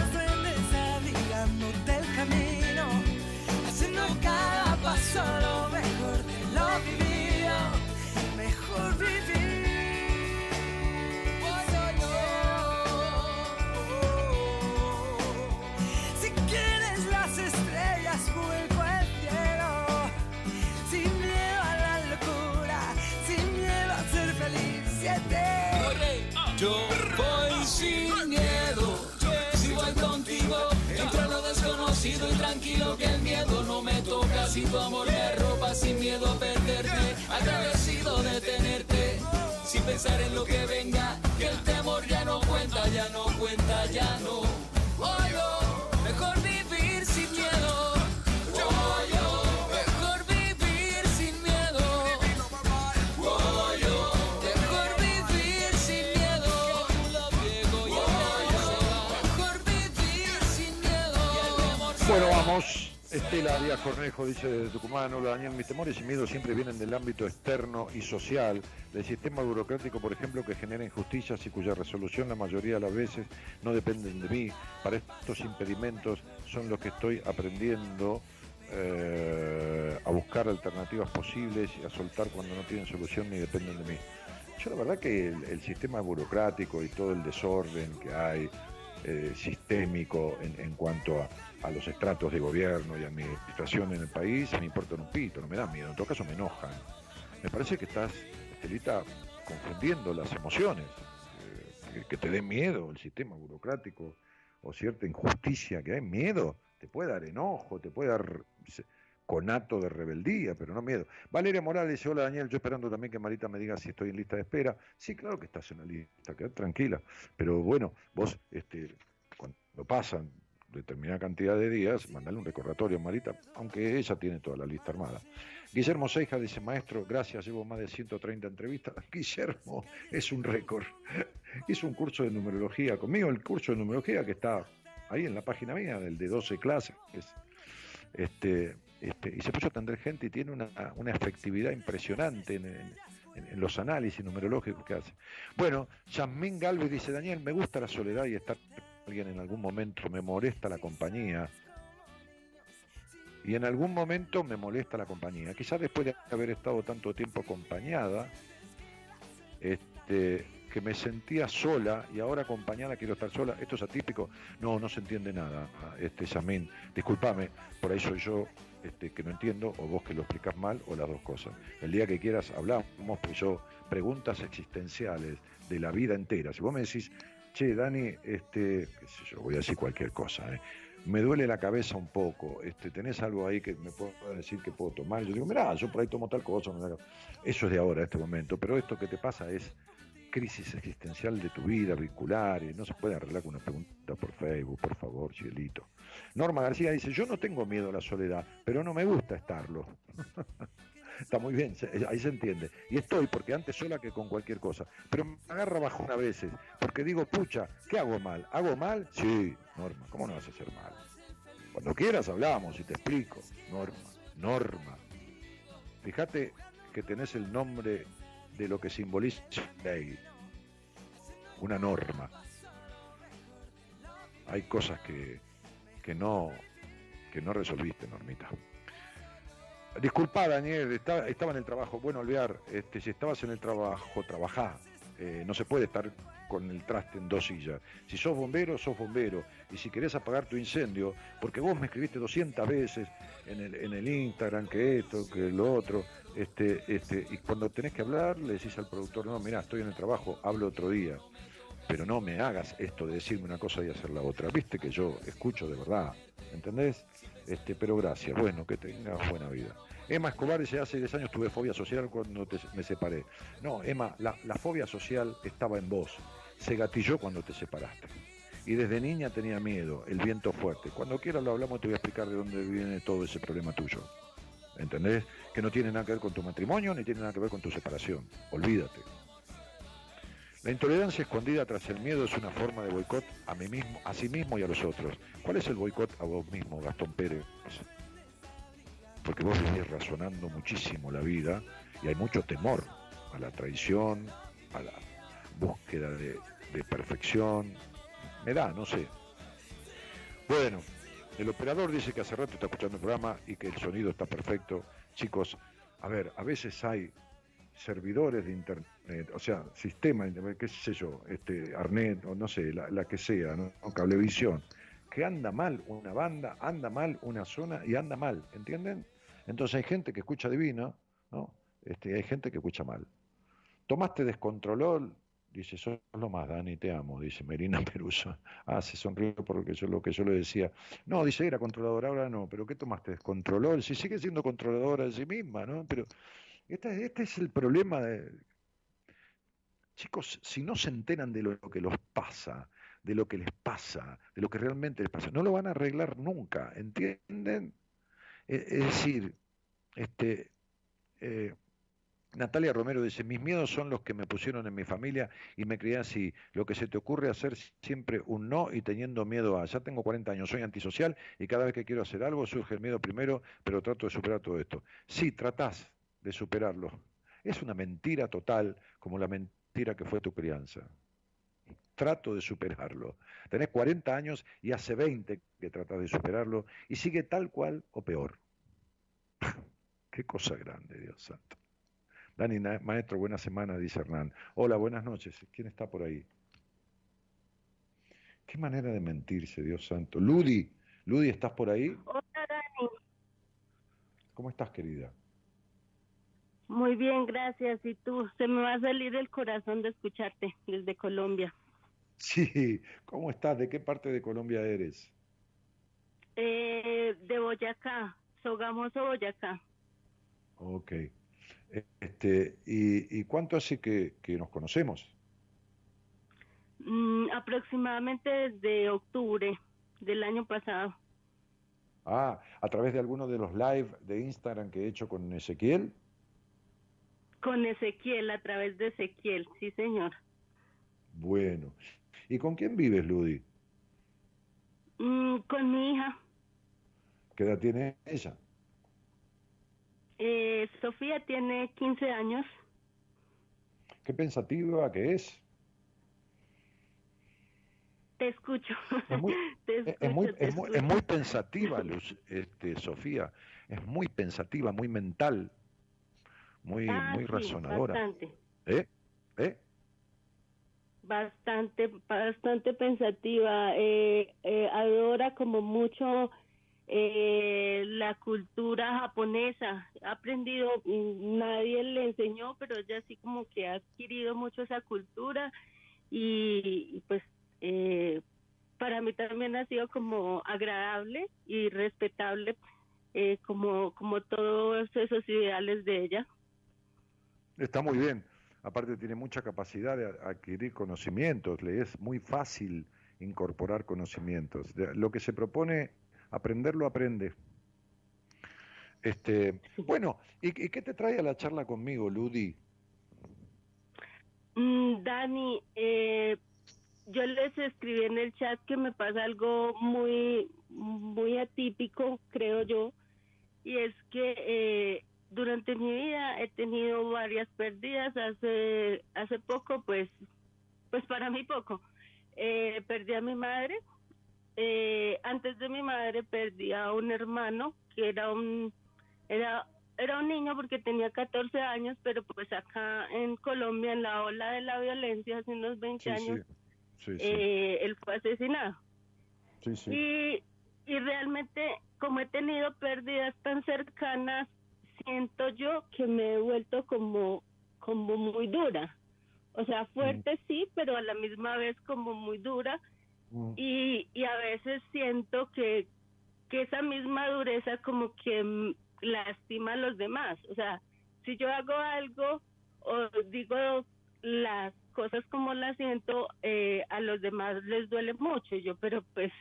tu amor me arropa sin miedo a perderte, agradecido de tenerte, sin pensar en lo que venga, que el temor ya no cuenta, ya no cuenta, ya no. Estela Díaz Cornejo dice desde Tucumán, hola Daniel, mis temores y miedos siempre vienen del ámbito externo y social, del sistema burocrático, por ejemplo, que genera injusticias y cuya resolución la mayoría de las veces no dependen de mí. Para estos impedimentos son los que estoy aprendiendo eh, a buscar alternativas posibles y a soltar cuando no tienen solución ni dependen de mí. Yo la verdad que el, sistema burocrático y todo el desorden que hay, eh, sistémico en cuanto a, a los estratos de gobierno y administración en el país, me importan un pito, no me da miedo, en todo caso me enojan. Me parece que estás, Estelita, confundiendo las emociones, eh, que, te dé miedo el sistema burocrático o cierta injusticia que hay, miedo, te puede dar enojo, te puede dar conato de rebeldía, pero no miedo. Valeria Morales hola Daniel, yo esperando también que Marita me diga si estoy en lista de espera. Sí, claro que estás en la lista, quedad tranquila. Pero bueno, vos, este, cuando pasan determinada cantidad de días, mandale un recordatorio a Marita, aunque ella tiene toda la lista armada. Guillermo Seija dice, maestro, gracias, llevo más de 130 entrevistas. Guillermo, es un récord. Hizo un curso de numerología conmigo, el curso de numerología que está ahí en la página mía, del de 12 clases. es, este, este, y se puso a atender gente y tiene una, una efectividad impresionante en, en- en- en los análisis numerológicos que hace. Bueno, Yasmín Galvez dice, Daniel, me gusta la soledad y estar en algún momento, me molesta la compañía. Y en algún momento me molesta la compañía. Quizás después de haber estado tanto tiempo acompañada, este, que me sentía sola y ahora acompañada quiero estar sola. Esto es atípico. No, no se entiende nada, este Yasmín. Discúlpame, por ahí soy yo este, que no entiendo, o vos que lo explicás mal, o las dos cosas. El día que quieras hablamos, pues yo, preguntas existenciales de la vida entera. Si vos me decís, che, Dani, este, qué sé yo, voy a decir cualquier cosa, ¿eh? me duele la cabeza un poco, este, tenés algo ahí que me puedo decir que puedo tomar. Yo digo, mirá, yo por ahí tomo tal cosa. mirá". Eso es de ahora, este momento, pero esto que te pasa es crisis existencial de tu vida, vincular, y no se puede arreglar con una pregunta por Facebook, por favor, cielito. Norma García dice, yo no tengo miedo a la soledad, pero no me gusta estarlo. Está muy bien, ahí se entiende. Y estoy, porque antes sola que con cualquier cosa. Pero me agarra bajón a veces, porque digo, pucha, ¿qué hago mal? ¿Hago mal? Sí, Norma, ¿cómo no vas a hacer mal? Cuando quieras hablamos y te explico. Norma, Norma. Fíjate que tenés el nombre de lo que simboliza ley. Una norma. Hay cosas que, que no que no resolviste, Normita. Disculpa, Daniel, estaba, estaba en el trabajo. Bueno, olvidar, este, si estabas en el trabajo, trabajá. Eh, no se puede estar con el traste en dos sillas. Si sos bombero, sos bombero. Y si querés apagar tu incendio, porque vos me escribiste 200 veces en el, en el Instagram que esto, que lo otro, este, este, y cuando tenés que hablar, le decís al productor, no, mirá, estoy en el trabajo, hablo otro día. Pero no me hagas esto de decirme una cosa y hacer la otra. Viste que yo escucho de verdad, ¿entendés? Este, pero gracias, bueno, que tengas buena vida. Emma Escobar dice, hace 10 años tuve fobia social cuando te- me separé. No, Emma, la, la fobia social estaba en vos. Se gatilló cuando te separaste. Y desde niña tenía miedo, el viento fuerte. Cuando quieras lo hablamos, te voy a explicar de dónde viene todo ese problema tuyo. ¿Entendés? Que no tiene nada que ver con tu matrimonio ni tiene nada que ver con tu separación. Olvídate. La intolerancia escondida tras el miedo es una forma de boicot a mí mismo, a sí mismo y a los otros. ¿Cuál es el boicot a vos mismo, Gastón Pérez? Porque vos vivís razonando muchísimo la vida y hay mucho temor a la traición, a la, búsqueda de, de perfección. Me da, no sé. Bueno, el operador dice que hace rato está escuchando el programa y que el sonido está perfecto. Chicos, a ver, a veces hay servidores de internet, o sea, sistema, qué sé yo, este, Arnet, o no sé, la, que sea, ¿no? o cablevisión, que anda mal una banda, anda mal una zona y anda mal, ¿entienden? Entonces hay gente que escucha divino, ¿no? Este, hay gente que escucha mal. Tomaste descontroló, dice, sos lo más, Dani, te amo, dice Merina Peruso. Ah, se sonrió por lo que yo, lo que yo le decía. No, dice, era controladora, ahora no, pero ¿qué tomaste? Descontroló, si sigue siendo controladora de sí misma, ¿no? Pero este, este es el problema de... Chicos, si no se enteran de lo que los pasa, de lo que les pasa, de lo que realmente les pasa, no lo van a arreglar nunca, ¿entienden? E, es decir, este, eh, Natalia Romero dice, mis miedos son los que me pusieron en mi familia y me crié así. Lo que se te ocurre hacer siempre un no y teniendo miedo a, ya tengo 40 años, soy antisocial y cada vez que quiero hacer algo surge el miedo primero, pero trato de superar todo esto. Sí, tratás de superarlo. Es una mentira total como la mentira que fue tu crianza. Trato de superarlo. Tenés 40 años y hace 20 que tratás de superarlo y sigue tal cual o peor. Qué cosa grande, Dios santo. Dani, maestro, buena semana, dice Hernán. Hola, buenas noches. ¿Quién está por ahí? Qué manera de mentirse, Dios santo. Ludi, Ludi, ¿estás por ahí? Hola, Dani. ¿Cómo estás, querida? Muy bien, gracias. Y tú, se me va a salir el corazón de escucharte desde Colombia. Sí, ¿cómo estás? ¿De qué parte de Colombia eres? Eh, de Boyacá, Sogamoso, Boyacá. Ok. Este, ¿y, cuánto hace que, nos conocemos? Mm, aproximadamente desde octubre del año pasado. Ah, ¿a través de alguno de los live de Instagram que he hecho con Ezequiel? Con Ezequiel, a través de Ezequiel, sí señor. Bueno. ¿Y con quién vives, Ludi? Mm, con mi hija. ¿Qué edad tiene ella? Eh, Sofía tiene 15 años. ¿Qué pensativa que es? Te escucho. Es muy, es, muy, es, muy, pensativa, Luz, este, Sofía. Es muy pensativa, muy mental, muy, ah, muy razonadora. Bastante. ¿Eh? ¿Eh? Bastante, bastante pensativa. Eh, eh, adora como mucho eh, la cultura japonesa. Ha aprendido, mm, nadie le enseñó, pero ella así como que ha adquirido mucho esa cultura y, pues eh, para mí también ha sido como agradable y respetable eh, como, como todos esos ideales de ella. Está muy bien. Aparte tiene mucha capacidad de adquirir conocimientos, le es muy fácil incorporar conocimientos. Lo que se propone aprenderlo aprende. Este, bueno, ¿y, qué te trae a la charla conmigo, Ludi? Mm, Dani, eh, yo les escribí en el chat que me pasa algo muy, muy atípico, creo yo, y es que eh, durante mi vida he tenido varias pérdidas. Hace, hace poco, pues, pues para mí poco, eh, perdí a mi madre. Eh, antes de mi madre perdí a un hermano que era un era era un niño porque tenía 14 años, pero pues acá en Colombia en la ola de la violencia hace unos 20 años eh, él fue asesinado. Y, y realmente como he tenido pérdidas tan cercanas, siento yo que me he vuelto como como muy dura. O sea, fuerte sí, pero a la misma vez como muy dura Mm. Y, y a veces siento que, que esa misma dureza como que lastima a los demás. O sea, si yo hago algo o digo las cosas como las siento, eh, a los demás les duele mucho. yo, pero pues,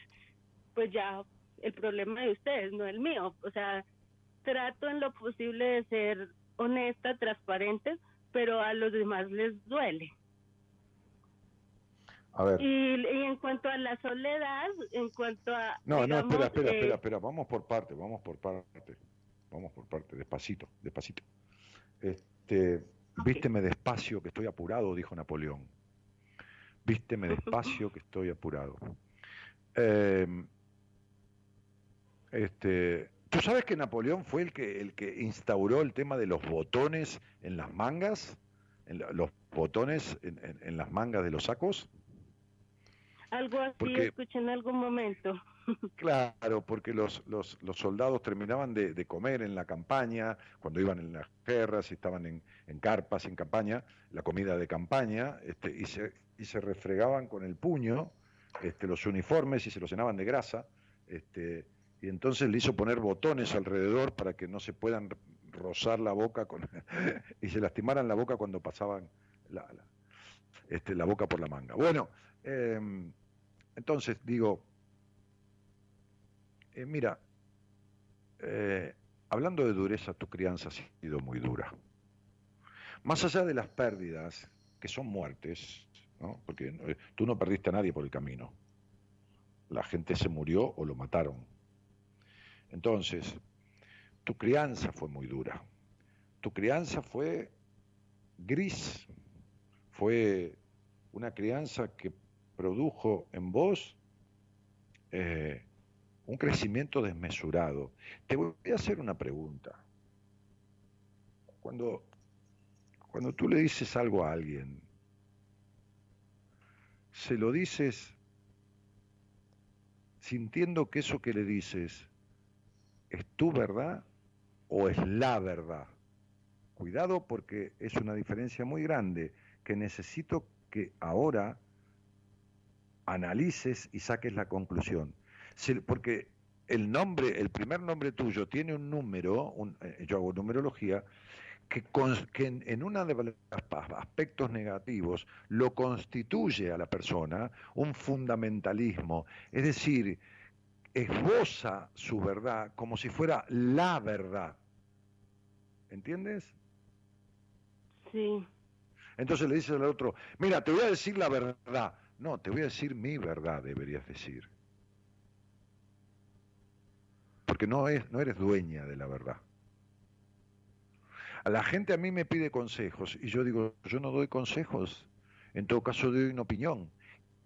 pues ya el problema de ustedes, no el mío. O sea, trato en lo posible de ser honesta, transparente, pero a los demás les duele. Y, en cuanto a la soledad, en cuanto a... No, no, espera, espera, espera, espera, vamos por parte, vamos por parte, vamos por parte, despacito, despacito. Este, vísteme despacio que estoy apurado, dijo Napoleón. Vísteme despacio que estoy apurado. Eh, este, ¿Tú sabes que Napoleón fue el que, el que instauró el tema de los botones en las mangas? En la- los botones en, en- en las mangas de los sacos. Algo así Porque- escuché en algún momento. Claro, porque los, los, los soldados terminaban de, de comer en la campaña, cuando iban en las guerras y estaban en, en carpas, en campaña, la comida de campaña, este, y, se, y se refregaban con el puño este, los uniformes y se los llenaban de grasa, este, y entonces le hizo poner botones alrededor para que no se puedan rozar la boca con, y se lastimaran la boca cuando pasaban la, este, la boca por la manga. Bueno, em, entonces digo, eh, mira, eh, hablando de dureza, tu crianza ha sido muy dura. Más allá de las pérdidas, que son muertes, ¿no? porque eh, tú no perdiste a nadie por el camino. La gente se murió o lo mataron. Entonces, tu crianza fue muy dura. Tu crianza fue gris. Fue una crianza que produjo en vos eh, un crecimiento desmesurado. Te voy a hacer una pregunta. Cuando, cuando tú le dices algo a alguien, se lo dices sintiendo que eso que le dices es tu verdad o es la verdad. Cuidado porque es una diferencia muy grande que necesito que ahora analices y saques la conclusión. Si- porque el nombre, el primer nombre tuyo tiene un número, eh, yo hago numerología, que, en, en uno de los aspectos negativos lo constituye a la persona un fundamentalismo, es decir, esboza su verdad como si fuera la verdad. ¿Entiendes? Sí. Entonces le dices al otro, mira, te voy a decir la verdad. No, te voy a decir mi verdad, deberías decir. Porque no, es, no eres dueña de la verdad. A la gente a mí me pide consejos y yo digo, yo no doy consejos, en todo caso doy una opinión.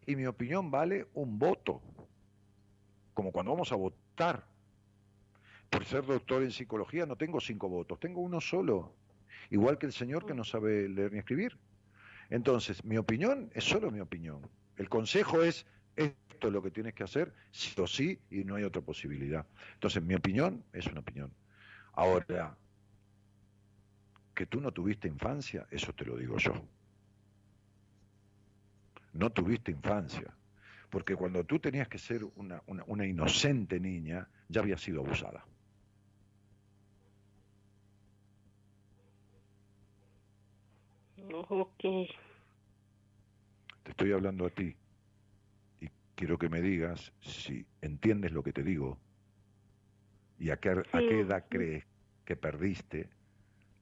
Y mi opinión vale un voto, como cuando vamos a votar. Por ser doctor en psicología no tengo cinco votos, tengo uno solo, igual que el señor que no sabe leer ni escribir. Entonces, mi opinión es solo mi opinión. El consejo es, esto es lo que tienes que hacer, sí o sí, y no hay otra posibilidad. Entonces, mi opinión es una opinión. Ahora, que tú no tuviste infancia, eso te lo digo yo. No tuviste infancia. Porque cuando tú tenías que ser una, una, una inocente niña, ya habías sido abusada. Ok. Te estoy hablando a ti y quiero que me digas si entiendes lo que te digo y a qué, a qué edad crees que perdiste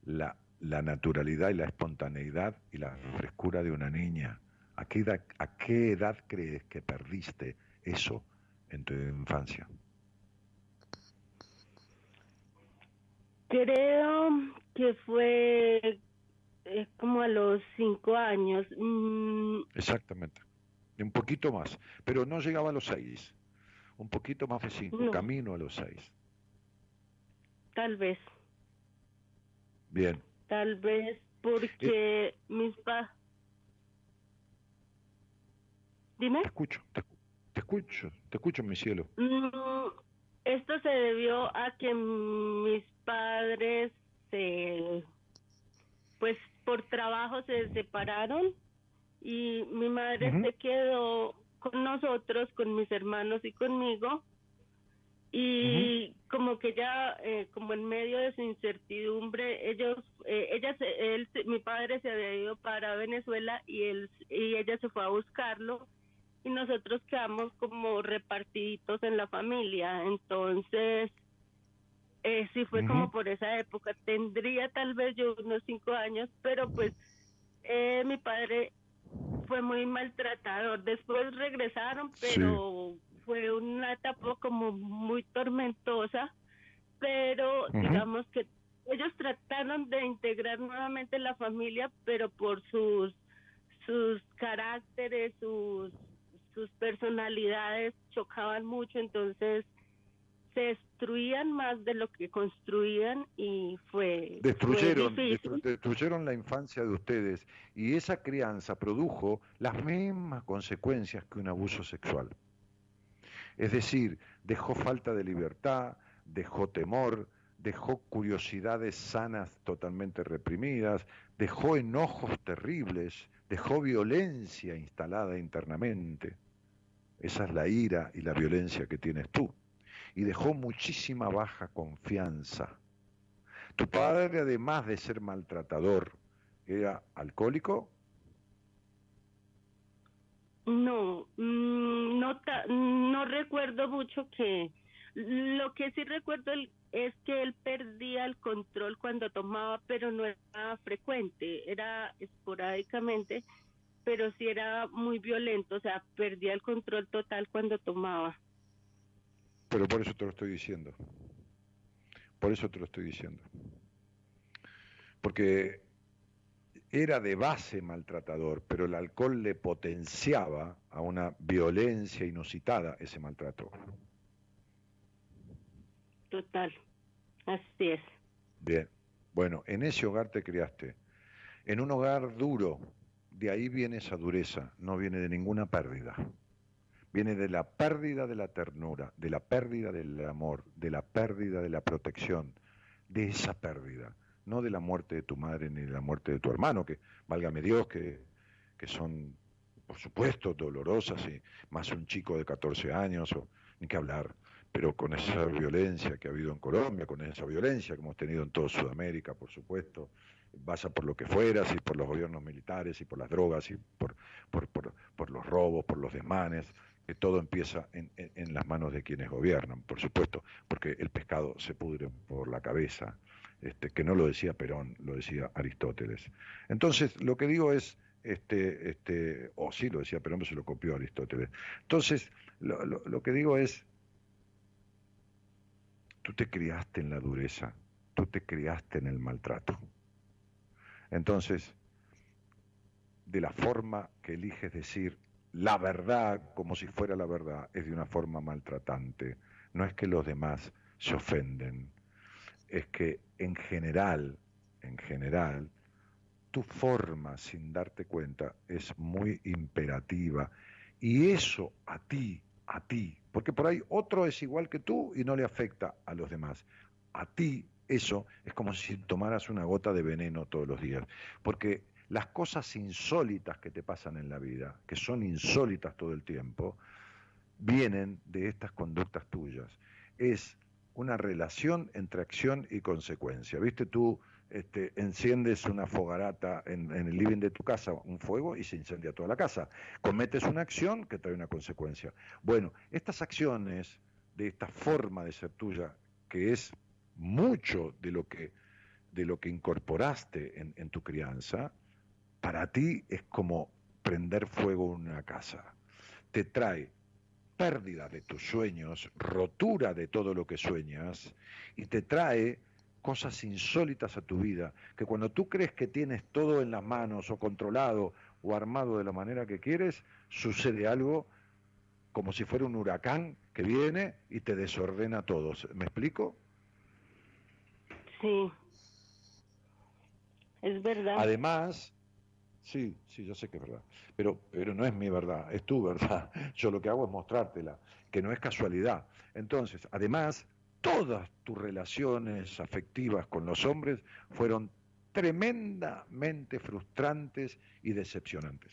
la, la naturalidad y la espontaneidad y la frescura de una niña. ¿A qué, edad, ¿A qué edad crees que perdiste eso en tu infancia? Creo que fue eh, como a los cinco años. Mm, Exactamente. Un poquito más, pero no llegaba a los seis. Un poquito más de cinco, No. camino a los seis. tal vez, Bien. tal vez porque mis pa... Dime. Te escucho, te, te escucho, te escucho, mi cielo. Mm, esto se debió a que mis padres se, pues por trabajo se separaron y mi madre se quedó con nosotros, con mis hermanos y conmigo y como que ya eh, como en medio de su incertidumbre ellos eh, ella se- él mi padre se había ido para Venezuela y él y ella se fue a buscarlo y nosotros quedamos como repartiditos en la familia. Entonces, eh, sí fue como por esa época. Tendría tal vez yo unos cinco años, pero pues eh, mi padre fue muy maltratador. Después regresaron, pero fue una etapa como muy tormentosa, pero digamos que ellos trataron de integrar nuevamente la familia, pero por sus sus caracteres, sus, sus personalidades chocaban mucho, entonces se destruían más de lo que construían y fue Destruyeron, fue difícil. destru- destruyeron la infancia de ustedes y esa crianza produjo las mismas consecuencias que un abuso sexual. Es decir, dejó falta de libertad, dejó temor, dejó curiosidades sanas totalmente reprimidas, dejó enojos terribles, dejó violencia instalada internamente. Esa es la ira y la violencia que tienes tú. Y dejó muchísima baja confianza. Tu padre, además de ser maltratador, era alcohólico. No, mm, no, no recuerdo mucho que... Lo que sí recuerdo es que él perdía el control cuando tomaba, pero no era frecuente, era esporádicamente, pero sí era muy violento, o sea, perdía el control total cuando tomaba. Pero por eso te lo estoy diciendo. Por eso te lo estoy diciendo. Porque era de base maltratador, pero el alcohol le potenciaba a una violencia inusitada ese maltrato. Total, así es. Bien. Bueno, en ese hogar te criaste. En un hogar duro, de ahí viene esa dureza, no viene de ninguna pérdida. Viene de la pérdida de la ternura, de la pérdida del amor, de la pérdida de la protección, de esa pérdida, no de la muerte de tu madre ni de la muerte de tu hermano, que, válgame Dios, que, que son, por supuesto, dolorosas, y más un chico de 14 años, o, ni que hablar, pero con esa violencia que ha habido en Colombia, con esa violencia que hemos tenido en toda Sudamérica, por supuesto, vaya por lo que fueras, y por los gobiernos militares, y por las drogas, y por, por, por, por los robos, por los desmanes, que todo empieza en, en- las manos de quienes gobiernan, por supuesto, porque el pescado se pudre por la cabeza, este, que no lo decía Perón, lo decía Aristóteles. Entonces, lo que digo es, este, este, o sí lo decía Perón, pero se lo copió Aristóteles. Entonces, lo, lo- lo que digo es, tú te criaste en la dureza, tú te criaste en el maltrato. Entonces, de la forma que eliges decir la verdad como si fuera la verdad, es de una forma maltratante. No es que los demás se ofenden, es que en general, en general, tu forma sin darte cuenta es muy imperativa y eso a ti, a ti, porque por ahí otro es igual que tú y no le afecta a los demás. A ti eso es como si tomaras una gota de veneno todos los días, porque las cosas insólitas que te pasan en la vida, que son insólitas todo el tiempo, vienen de estas conductas tuyas. Es una relación entre acción y consecuencia. ¿Viste? Tú este, enciendes una fogarata en, en el living de tu casa, un fuego, y se incendia toda la casa. Cometes una acción que trae una consecuencia. Bueno, estas acciones de esta forma de ser tuya, que es mucho de lo que, de lo que incorporaste en, en tu crianza, para ti es como prender fuego una casa. Te trae pérdida de tus sueños, rotura de todo lo que sueñas y te trae cosas insólitas a tu vida, que cuando tú crees que tienes todo en las manos o controlado o armado de la manera que quieres, sucede algo como si fuera un huracán que viene y te desordena todo. ¿Me explico? Sí. Es verdad. Además, sí, sí, yo sé que es verdad, pero, pero no es mi verdad, es tu verdad. Yo lo que hago es mostrártela, que no es casualidad. Entonces, además, todas tus relaciones afectivas con los hombres fueron tremendamente frustrantes y decepcionantes.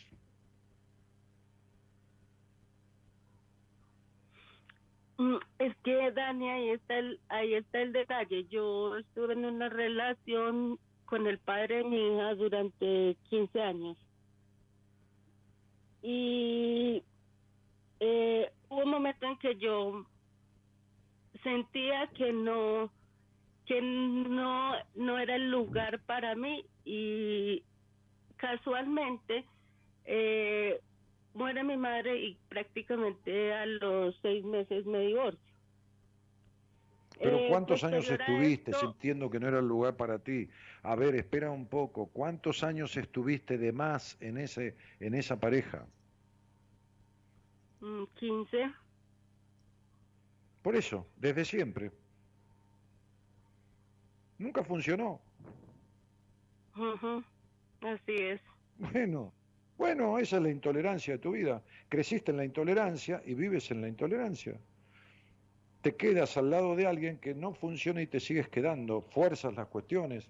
Es que Dani, ahí está el, ahí está el detalle. Yo estuve en una relación con el padre de mi hija durante 15 años. Y eh, hubo un momento en que yo sentía que no que no no era el lugar para mí y casualmente eh, muere mi madre y prácticamente a los seis meses me divorcio. Pero Eh, ¿cuántos años estuviste esto- sintiendo que no era el lugar para ti? A ver, espera un poco. ¿Cuántos años estuviste de más en ese en esa pareja? Mm, 15. Por eso, desde siempre. Nunca funcionó. Ujú, Así es. Bueno, bueno, esa es la intolerancia de tu vida. Creciste en la intolerancia y vives en la intolerancia. Te quedas al lado de alguien que no funciona y te sigues quedando, fuerzas las cuestiones.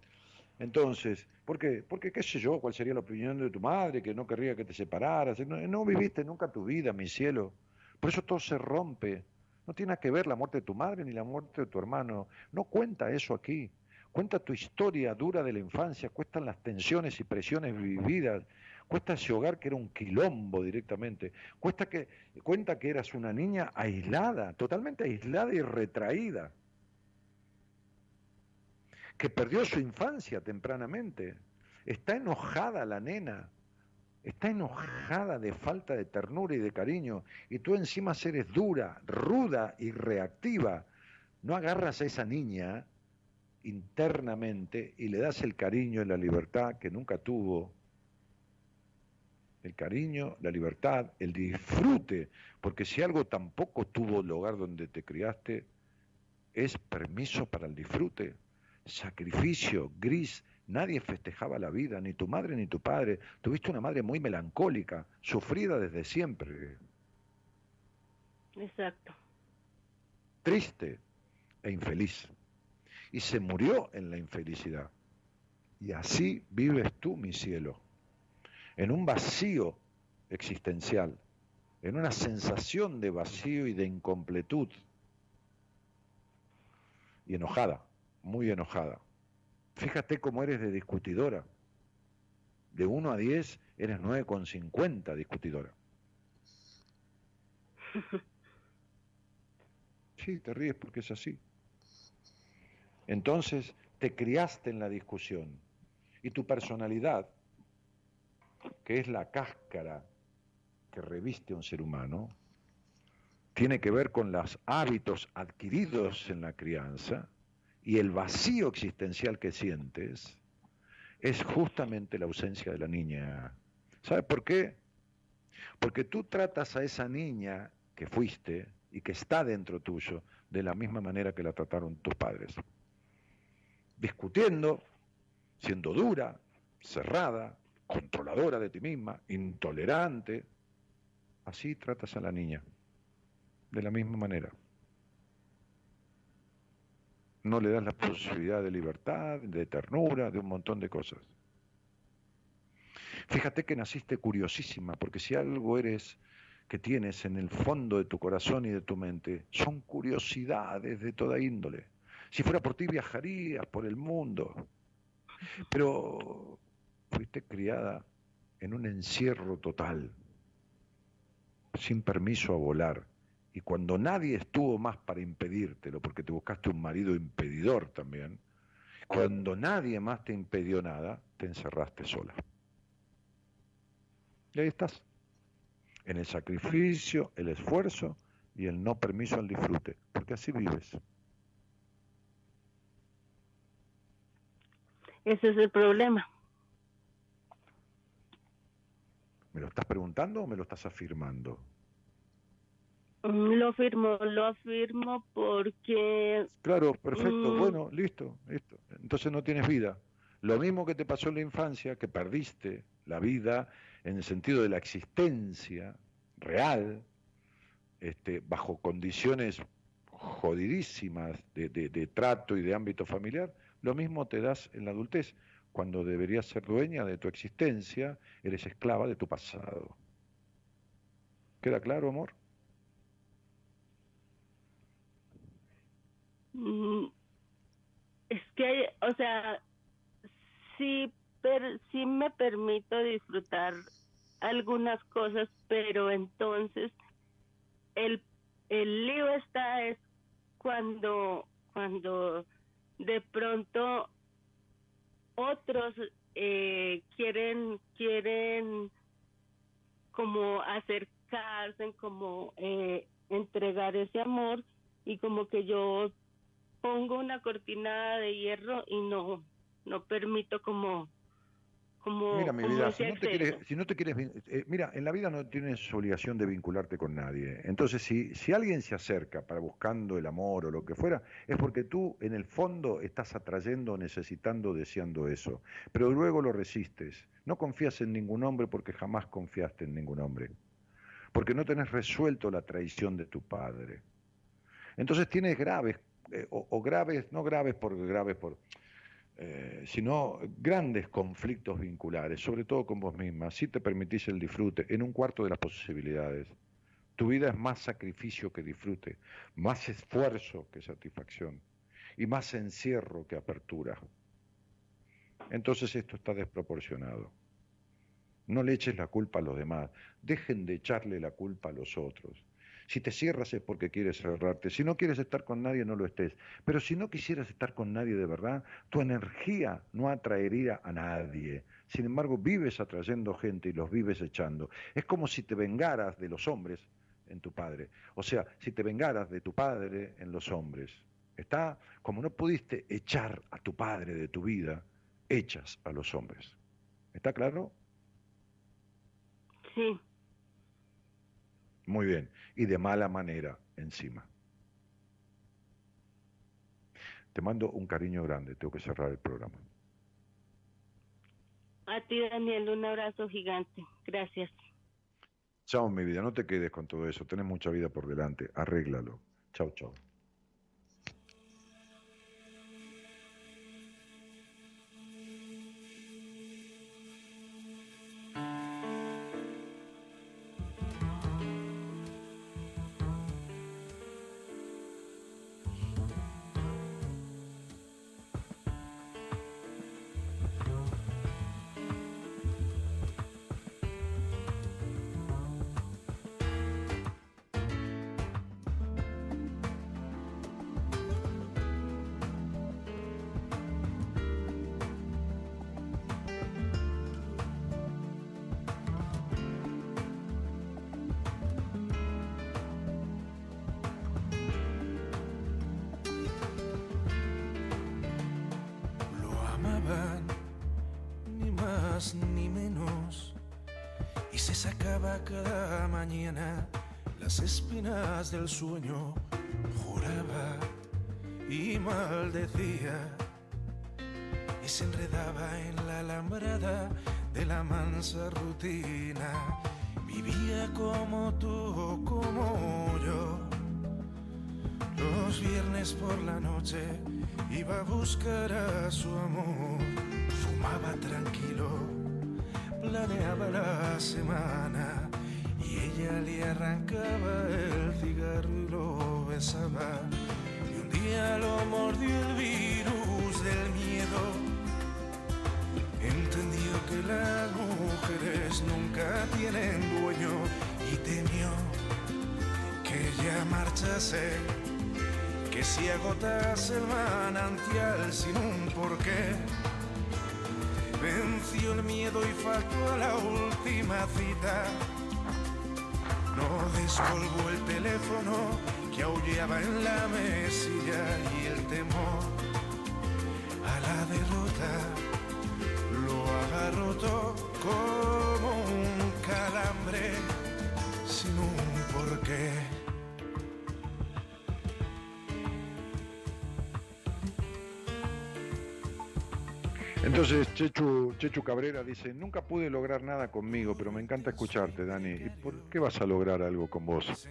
Entonces, ¿por qué? Porque qué sé yo, cuál sería la opinión de tu madre, que no querría que te separaras. No, no viviste nunca tu vida, mi cielo. Por eso todo se rompe. No tiene que ver la muerte de tu madre ni la muerte de tu hermano. No cuenta eso aquí. Cuenta tu historia dura de la infancia, cuentan las tensiones y presiones vividas, cuesta ese hogar que era un quilombo directamente, cuesta que, cuenta que eras una niña aislada, totalmente aislada y retraída, que perdió su infancia tempranamente. Está enojada la nena, está enojada de falta de ternura y de cariño, y tú encima eres dura, ruda y reactiva. No agarras a esa niña internamente y le das el cariño y la libertad que nunca tuvo. El cariño, la libertad, el disfrute, porque si algo tampoco tuvo el hogar donde te criaste, es permiso para el disfrute, sacrificio, gris. Nadie festejaba la vida, ni tu madre ni tu padre. Tuviste una madre muy melancólica, sufrida desde siempre, Exacto. triste e infeliz. Y se murió en la infelicidad. Y así vives tú, mi cielo, en un vacío existencial, en una sensación de vacío y de incompletud. Y enojada, muy enojada. Fíjate cómo eres de discutidora. De 1 a 10 eres 9,50 discutidora. Sí, te ríes porque es así. Entonces te criaste en la discusión y tu personalidad, que es la cáscara que reviste un ser humano, tiene que ver con los hábitos adquiridos en la crianza y el vacío existencial que sientes es justamente la ausencia de la niña. ¿Sabes por qué? Porque tú tratas a esa niña que fuiste y que está dentro tuyo de la misma manera que la trataron tus padres. Discutiendo, siendo dura, cerrada, controladora de ti misma, intolerante. Así tratas a la niña, de la misma manera. No le das la posibilidad de libertad, de ternura, de un montón de cosas. Fíjate que naciste curiosísima, porque si algo eres que tienes en el fondo de tu corazón y de tu mente, son curiosidades de toda índole. Si fuera por ti viajarías por el mundo, pero fuiste criada en un encierro total, sin permiso a volar. Y cuando nadie estuvo más para impedírtelo, porque te buscaste un marido impedidor también, cuando nadie más te impidió nada, te encerraste sola. Y ahí estás, en el sacrificio, el esfuerzo y el no permiso al disfrute, porque así vives. Ese es el problema. ¿Me lo estás preguntando o me lo estás afirmando? Lo afirmo, lo afirmo porque Claro, perfecto, Mm. bueno, listo, listo. Entonces no tienes vida. Lo mismo que te pasó en la infancia, que perdiste la vida en el sentido de la existencia real, este, bajo condiciones jodidísimas de, de- de trato y de ámbito familiar, lo mismo te das en la adultez. Cuando deberías ser dueña de tu existencia, eres esclava de tu pasado. ¿Queda claro, amor? mm, es que, o sea, sí, per- sí me permito disfrutar algunas cosas, pero entonces el, el lío está es cuando, cuando de pronto otros eh, quieren, quieren como acercarse, como eh, entregar ese amor y como que yo pongo una cortina de hierro y no, no permito como como, Mira, mi como vida, si no te quieres, si no te quieres vin- eh, mira, en la vida no tienes obligación de vincularte con nadie. Entonces, si, si alguien se acerca para buscando el amor o lo que fuera, es porque tú en el fondo estás atrayendo, necesitando, deseando eso. Pero luego lo resistes. No confías en ningún hombre porque jamás confiaste en ningún hombre. Porque no tenés resuelto la traición de tu padre. Entonces tienes graves, eh, o, o graves, no graves por graves por, eh, sino grandes conflictos vinculares, sobre todo con vos misma, si te permitís el disfrute en un cuarto de las posibilidades. Tu vida es más sacrificio que disfrute, más esfuerzo que satisfacción y más encierro que apertura. Entonces esto está desproporcionado. No le eches la culpa a los demás, dejen de echarle la culpa a los otros. Si te cierras es porque quieres cerrarte. Si no quieres estar con nadie, no lo estés. Pero si no quisieras estar con nadie de verdad, tu energía no atraería a nadie. Sin embargo, vives atrayendo gente y los vives echando. Es como si te vengaras de los hombres en tu padre. O sea, si te vengaras de tu padre en los hombres. Está, como no pudiste echar a tu padre de tu vida, echas a los hombres. ¿Está claro? Sí, Muy bien. Y de mala manera encima. Te mando un cariño grande. Tengo que cerrar el programa. a ti Daniel un abrazo gigante. Gracias. Chao, mi vida. No te quedes con todo eso. Tenés mucha vida por delante. Arréglalo. Chao, chao. Marchase que si agotas el manantial sin un porqué, venció el miedo y faltó a la última cita. No descolgó el teléfono que aullaba en la mesilla y el temor a la derrota Entonces, Chechu, Chechu Cabrera dice, nunca pude lograr nada conmigo, pero me encanta escucharte, Dani. ¿Y por qué vas a lograr algo con vos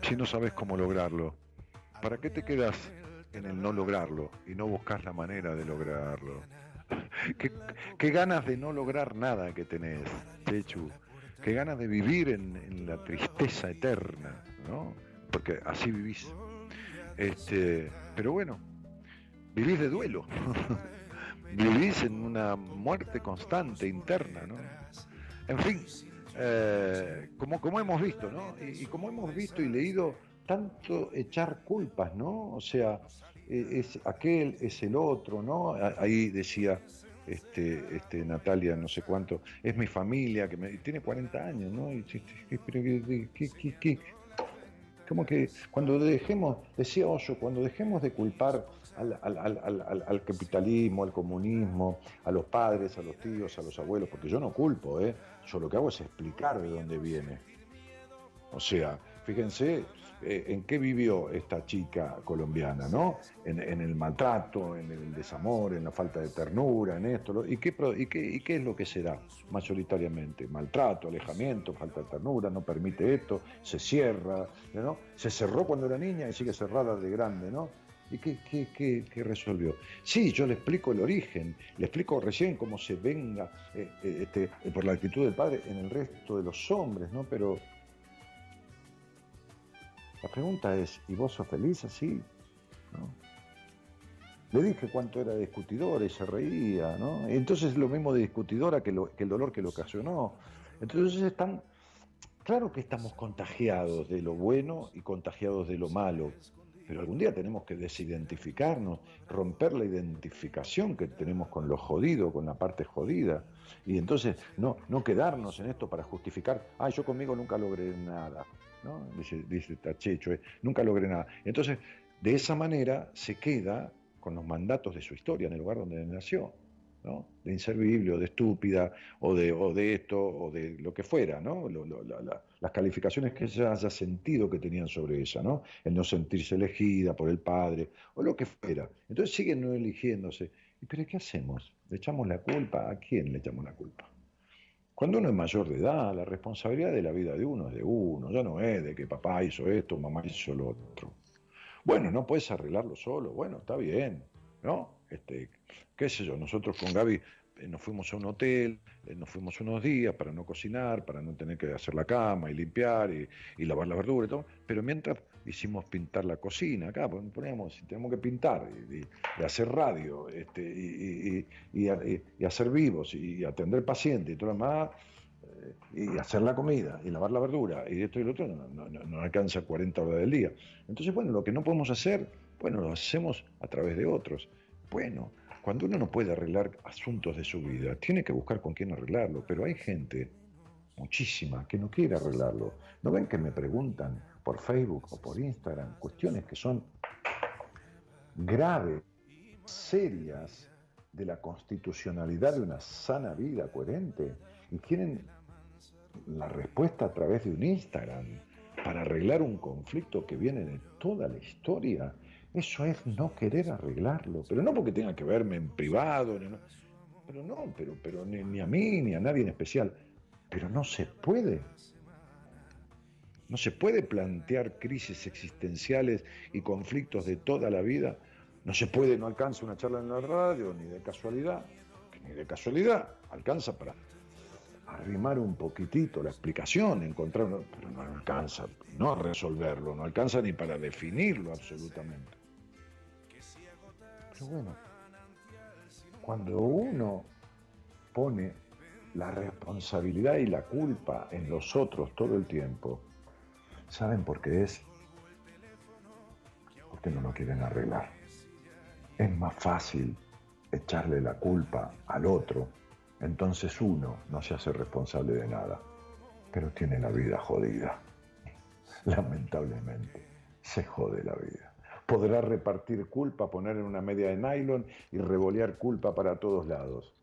si no sabes cómo lograrlo? ¿Para qué te quedas en el no lograrlo y no buscas la manera de lograrlo? ¿Qué, ganas de no lograr nada que tenés, Chechu? Qué ganas de vivir en, en la tristeza eterna, ¿no? Porque así vivís. Este, pero bueno, vivís de duelo. vivís en una muerte constante interna, ¿no? En fin, eh, como, como hemos visto, ¿no? Y, como hemos visto y leído, tanto echar culpas, ¿no? O sea, eh, es aquel, es el otro, ¿no? Ahí decía este, este Natalia, no sé cuánto, es mi familia, que me, tiene 40 años, ¿no? Y, sí, sí, pero, ¿qué- qué- qué- qué- Como que cuando dejemos, decía Osho, cuando dejemos de culpar al, al- al- al- al capitalismo, al comunismo, a los padres, a los tíos, a los abuelos, porque yo no culpo, ¿eh? yo lo que hago es explicar de dónde viene. O sea, fíjense eh, en qué vivió esta chica colombiana, ¿no? En, en el maltrato, en el desamor, en la falta de ternura, en esto. ¿y, qué, y, qué, ¿Y qué es lo que será mayoritariamente? Maltrato, alejamiento, falta de ternura, no permite esto, se cierra, ¿no? Se cerró cuando era niña y sigue cerrada de grande, ¿no? ¿Y qué, qué, qué- resolvió? Sí, yo le explico el origen, le explico recién cómo se venga eh, eh, este, eh, por la actitud del padre en el resto de los hombres, ¿no? Pero la pregunta es, ¿y vos sos feliz así? ¿No? Le dije cuánto era discutidora y se reía, ¿no? Y entonces lo mismo de discutidora que, el dolor que lo ocasionó. Entonces están, claro que estamos contagiados de lo bueno y contagiados de lo malo, pero algún día tenemos que desidentificarnos, romper la identificación que tenemos con lo jodido, con la parte jodida. Y entonces no, no quedarnos en esto para justificar, ah, yo conmigo nunca logré nada, ¿no? Dice, dice Tachecho, eh, nunca logré nada. Entonces, de esa manera se queda con los mandatos de su historia en el lugar donde nació, De inservible o de estúpida o de, o de esto o de lo que fuera, ¿no? Las calificaciones que ella haya sentido que tenían sobre ella, ¿no? El no sentirse elegida por el padre o lo que fuera. Entonces siguen no eligiéndose. ¿Y pero qué hacemos? ¿Le echamos la culpa? ¿A quién le echamos la culpa? Cuando uno es mayor de edad, la responsabilidad de la vida de uno es de uno, ya no es de que papá hizo esto, mamá hizo lo otro. Bueno, no puedes arreglarlo solo, bueno, está bien, ¿no? Este, qué sé yo, nosotros con Gaby eh, nos fuimos a un hotel, eh, nos fuimos unos días para no cocinar, para no tener que hacer la cama y limpiar y, y lavar la verdura y todo, pero mientras hicimos pintar la cocina acá, pon- poníamos, tenemos que pintar y, hacer radio este, y, y- hacer vivos y atender pacientes y todo lo demás, eh, y hacer la comida y lavar la verdura y esto y lo otro no- no- no alcanza 40 horas del día. Entonces, bueno, lo que no podemos hacer, bueno, lo hacemos a través de otros. Bueno, cuando uno no puede arreglar asuntos de su vida, tiene que buscar con quién arreglarlo, pero hay gente, muchísima, que no quiere arreglarlo. ¿No ven que me preguntan por Facebook o por Instagram cuestiones que son graves, serias, de la constitucionalidad de una sana vida coherente? Y quieren la respuesta a través de un Instagram para arreglar un conflicto que viene de toda la historia. Eso es no querer arreglarlo, pero no porque tenga que verme en privado, no- pero no, pero, pero ni, a mí ni a nadie en especial. Pero no se puede. No se puede plantear crisis existenciales y conflictos de toda la vida. No se puede, no alcanza una charla en la radio, ni de casualidad, ni de casualidad. Alcanza para arrimar un poquitito la explicación, encontrar, pero no alcanza, no a resolverlo, no alcanza ni para definirlo absolutamente. Bueno, cuando uno pone la responsabilidad y la culpa en los otros todo el tiempo, ¿saben por qué es? Porque no lo quieren arreglar. Es más fácil echarle la culpa al otro, entonces uno no se hace responsable de nada, pero tiene la vida jodida. Lamentablemente, se jode la vida. Podrá repartir culpa, poner en una media de nylon y revolear culpa para todos lados.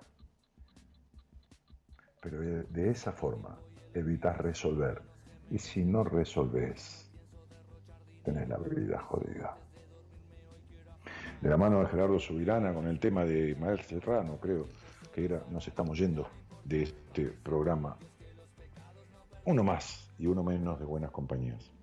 Pero de esa forma evitas resolver. Y si no resolves, tenés la vida jodida. De la mano de Gerardo Subirana con el tema de Mael Serrano, creo que era, nos estamos yendo de este programa. Uno más y uno menos de buenas compañías.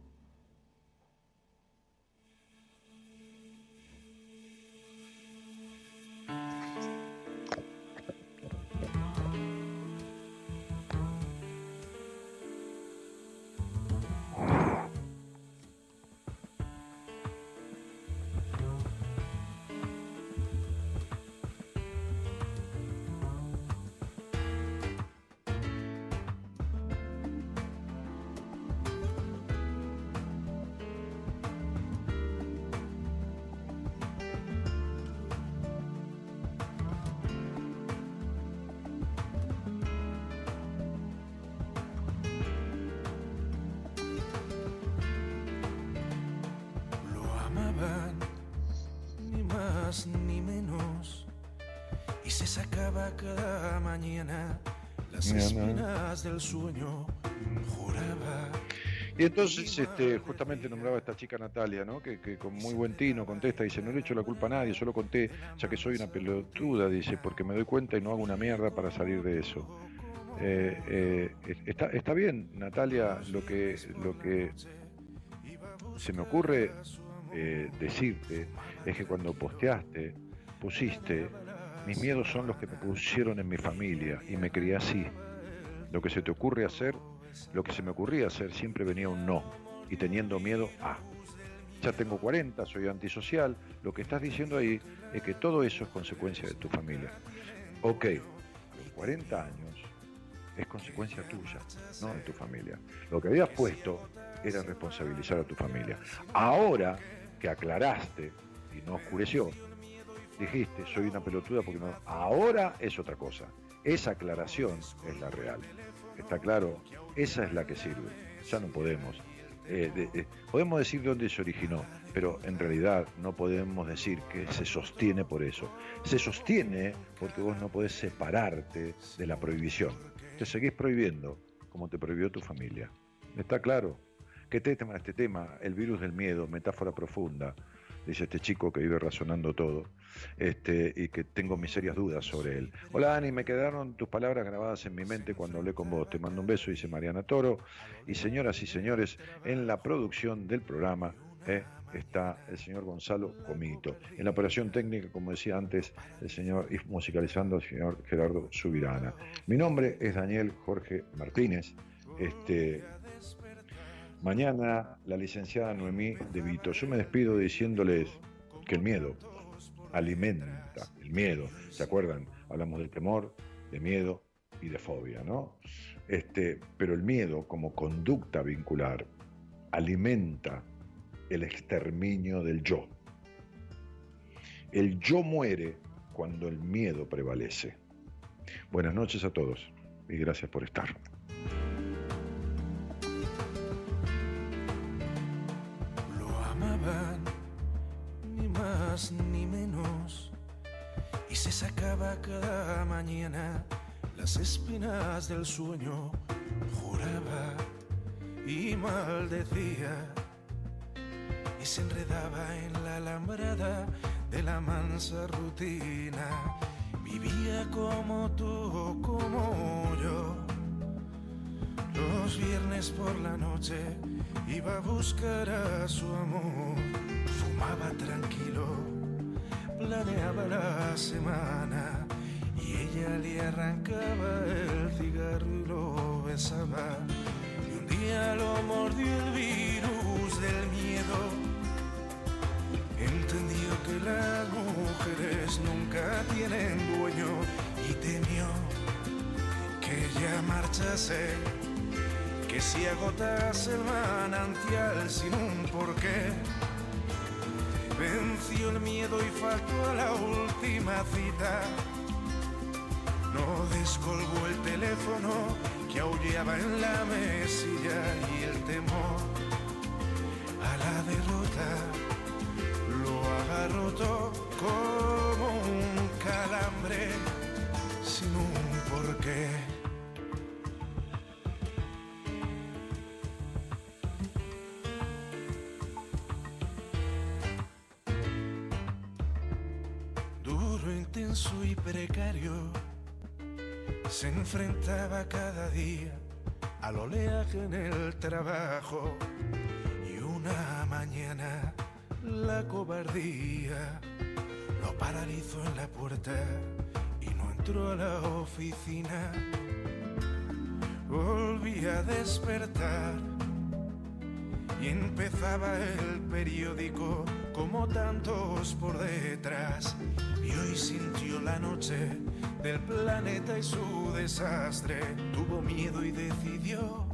Entonces, este, justamente nombraba a esta chica Natalia, ¿no? Que, que con muy buen tino contesta, dice, no le echo la culpa a nadie, solo conté, ya que soy una pelotuda, dice, porque me doy cuenta y no hago una mierda para salir de eso. Eh, eh, está, está bien, Natalia, lo que, lo que se me ocurre eh, decirte es que cuando posteaste, pusiste, mis miedos son los que me pusieron en mi familia y me crié así. Lo que se te ocurre hacer, lo que se me ocurría hacer siempre venía un no y teniendo miedo a. Ya tengo 40, soy antisocial. Lo que estás diciendo ahí es que todo eso es consecuencia de tu familia. Ok, a los 40 años es consecuencia tuya, no de tu familia. Lo que habías puesto era responsabilizar a tu familia. Ahora que aclaraste y no oscureció, dijiste, soy una pelotuda porque no... Ahora es otra cosa. Esa aclaración es la real. ¿Está claro? Esa es la que sirve. Ya no podemos. eh, de- de- podemos decir de dónde se originó, pero en realidad no podemos decir que se sostiene por eso. Se sostiene porque vos no podés separarte de la prohibición. Te seguís prohibiendo como te prohibió tu familia. ¿Está claro? ¿Qué tema este tema? El virus del miedo, metáfora profunda, dice este chico que vive razonando todo, este, y que tengo mis serias dudas sobre él. Hola Ani, me quedaron tus palabras grabadas en mi mente cuando hablé con vos. Te mando un beso, dice Mariana Toro. Y señoras y señores, en la producción del programa eh, está el señor Gonzalo Comito. En la operación técnica, como decía antes, el señor, y musicalizando el señor Gerardo Subirana. Mi nombre es Daniel Jorge Martínez. Este, Mañana la licenciada Noemí De Vito. Yo me despido diciéndoles que el miedo alimenta el miedo. ¿Se acuerdan? Hablamos del temor, de miedo y de fobia, ¿no? Este, pero el miedo como conducta vincular alimenta el exterminio del yo. El yo muere cuando el miedo prevalece. Buenas noches a todos y gracias por estar. Ni menos. Y se sacaba cada mañana las espinas del sueño. Juraba y maldecía. Y se enredaba en la alambrada de la mansa rutina. Vivía como tú, como yo. Los viernes por la noche iba a buscar a su amor. Fumaba tranquilo, planeaba la semana y ella le arrancaba el cigarro y lo besaba. Y un día lo mordió el virus del miedo. Entendió que las mujeres nunca tienen dueño y temió que ella marchase que si agotas el manantial sin un porqué, venció el miedo y faltó a la última cita. No descolgó el teléfono que aullaba en la mesilla y el temor a la derrota lo agarró todo como un calambre sin un porqué. Enfrentaba cada día al oleaje en el trabajo y una mañana la cobardía lo paralizó en la puerta y no entró a la oficina. Volví a despertar y empezaba el periódico como tantos por detrás. Y hoy sintió la noche del planeta y su desastre. Tuvo miedo y decidió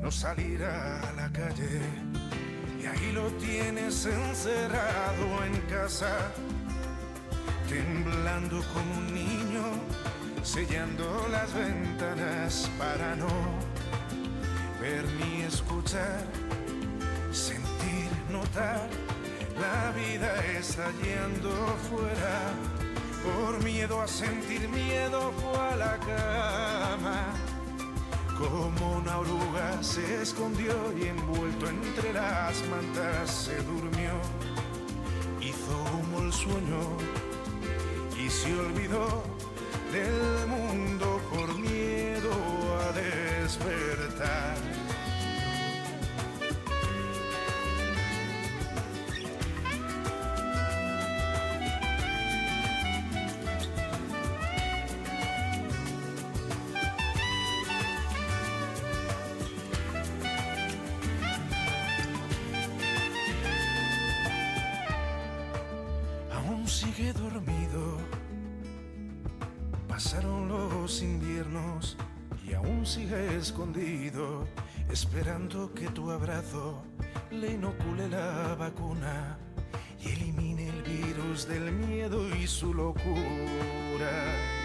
no salir a la calle. Y ahí lo tienes encerrado en casa, temblando como un niño, sellando las ventanas para no ver ni escuchar sentir, notar La vida está yendo fuera, por miedo a sentir miedo fue a la cama. Como una oruga se escondió y envuelto entre las mantas se durmió. Hizo humo el sueño y se olvidó del mundo por miedo a despertar. Escondido, esperando que tu abrazo le inocule la vacuna y elimine el virus del miedo y su locura.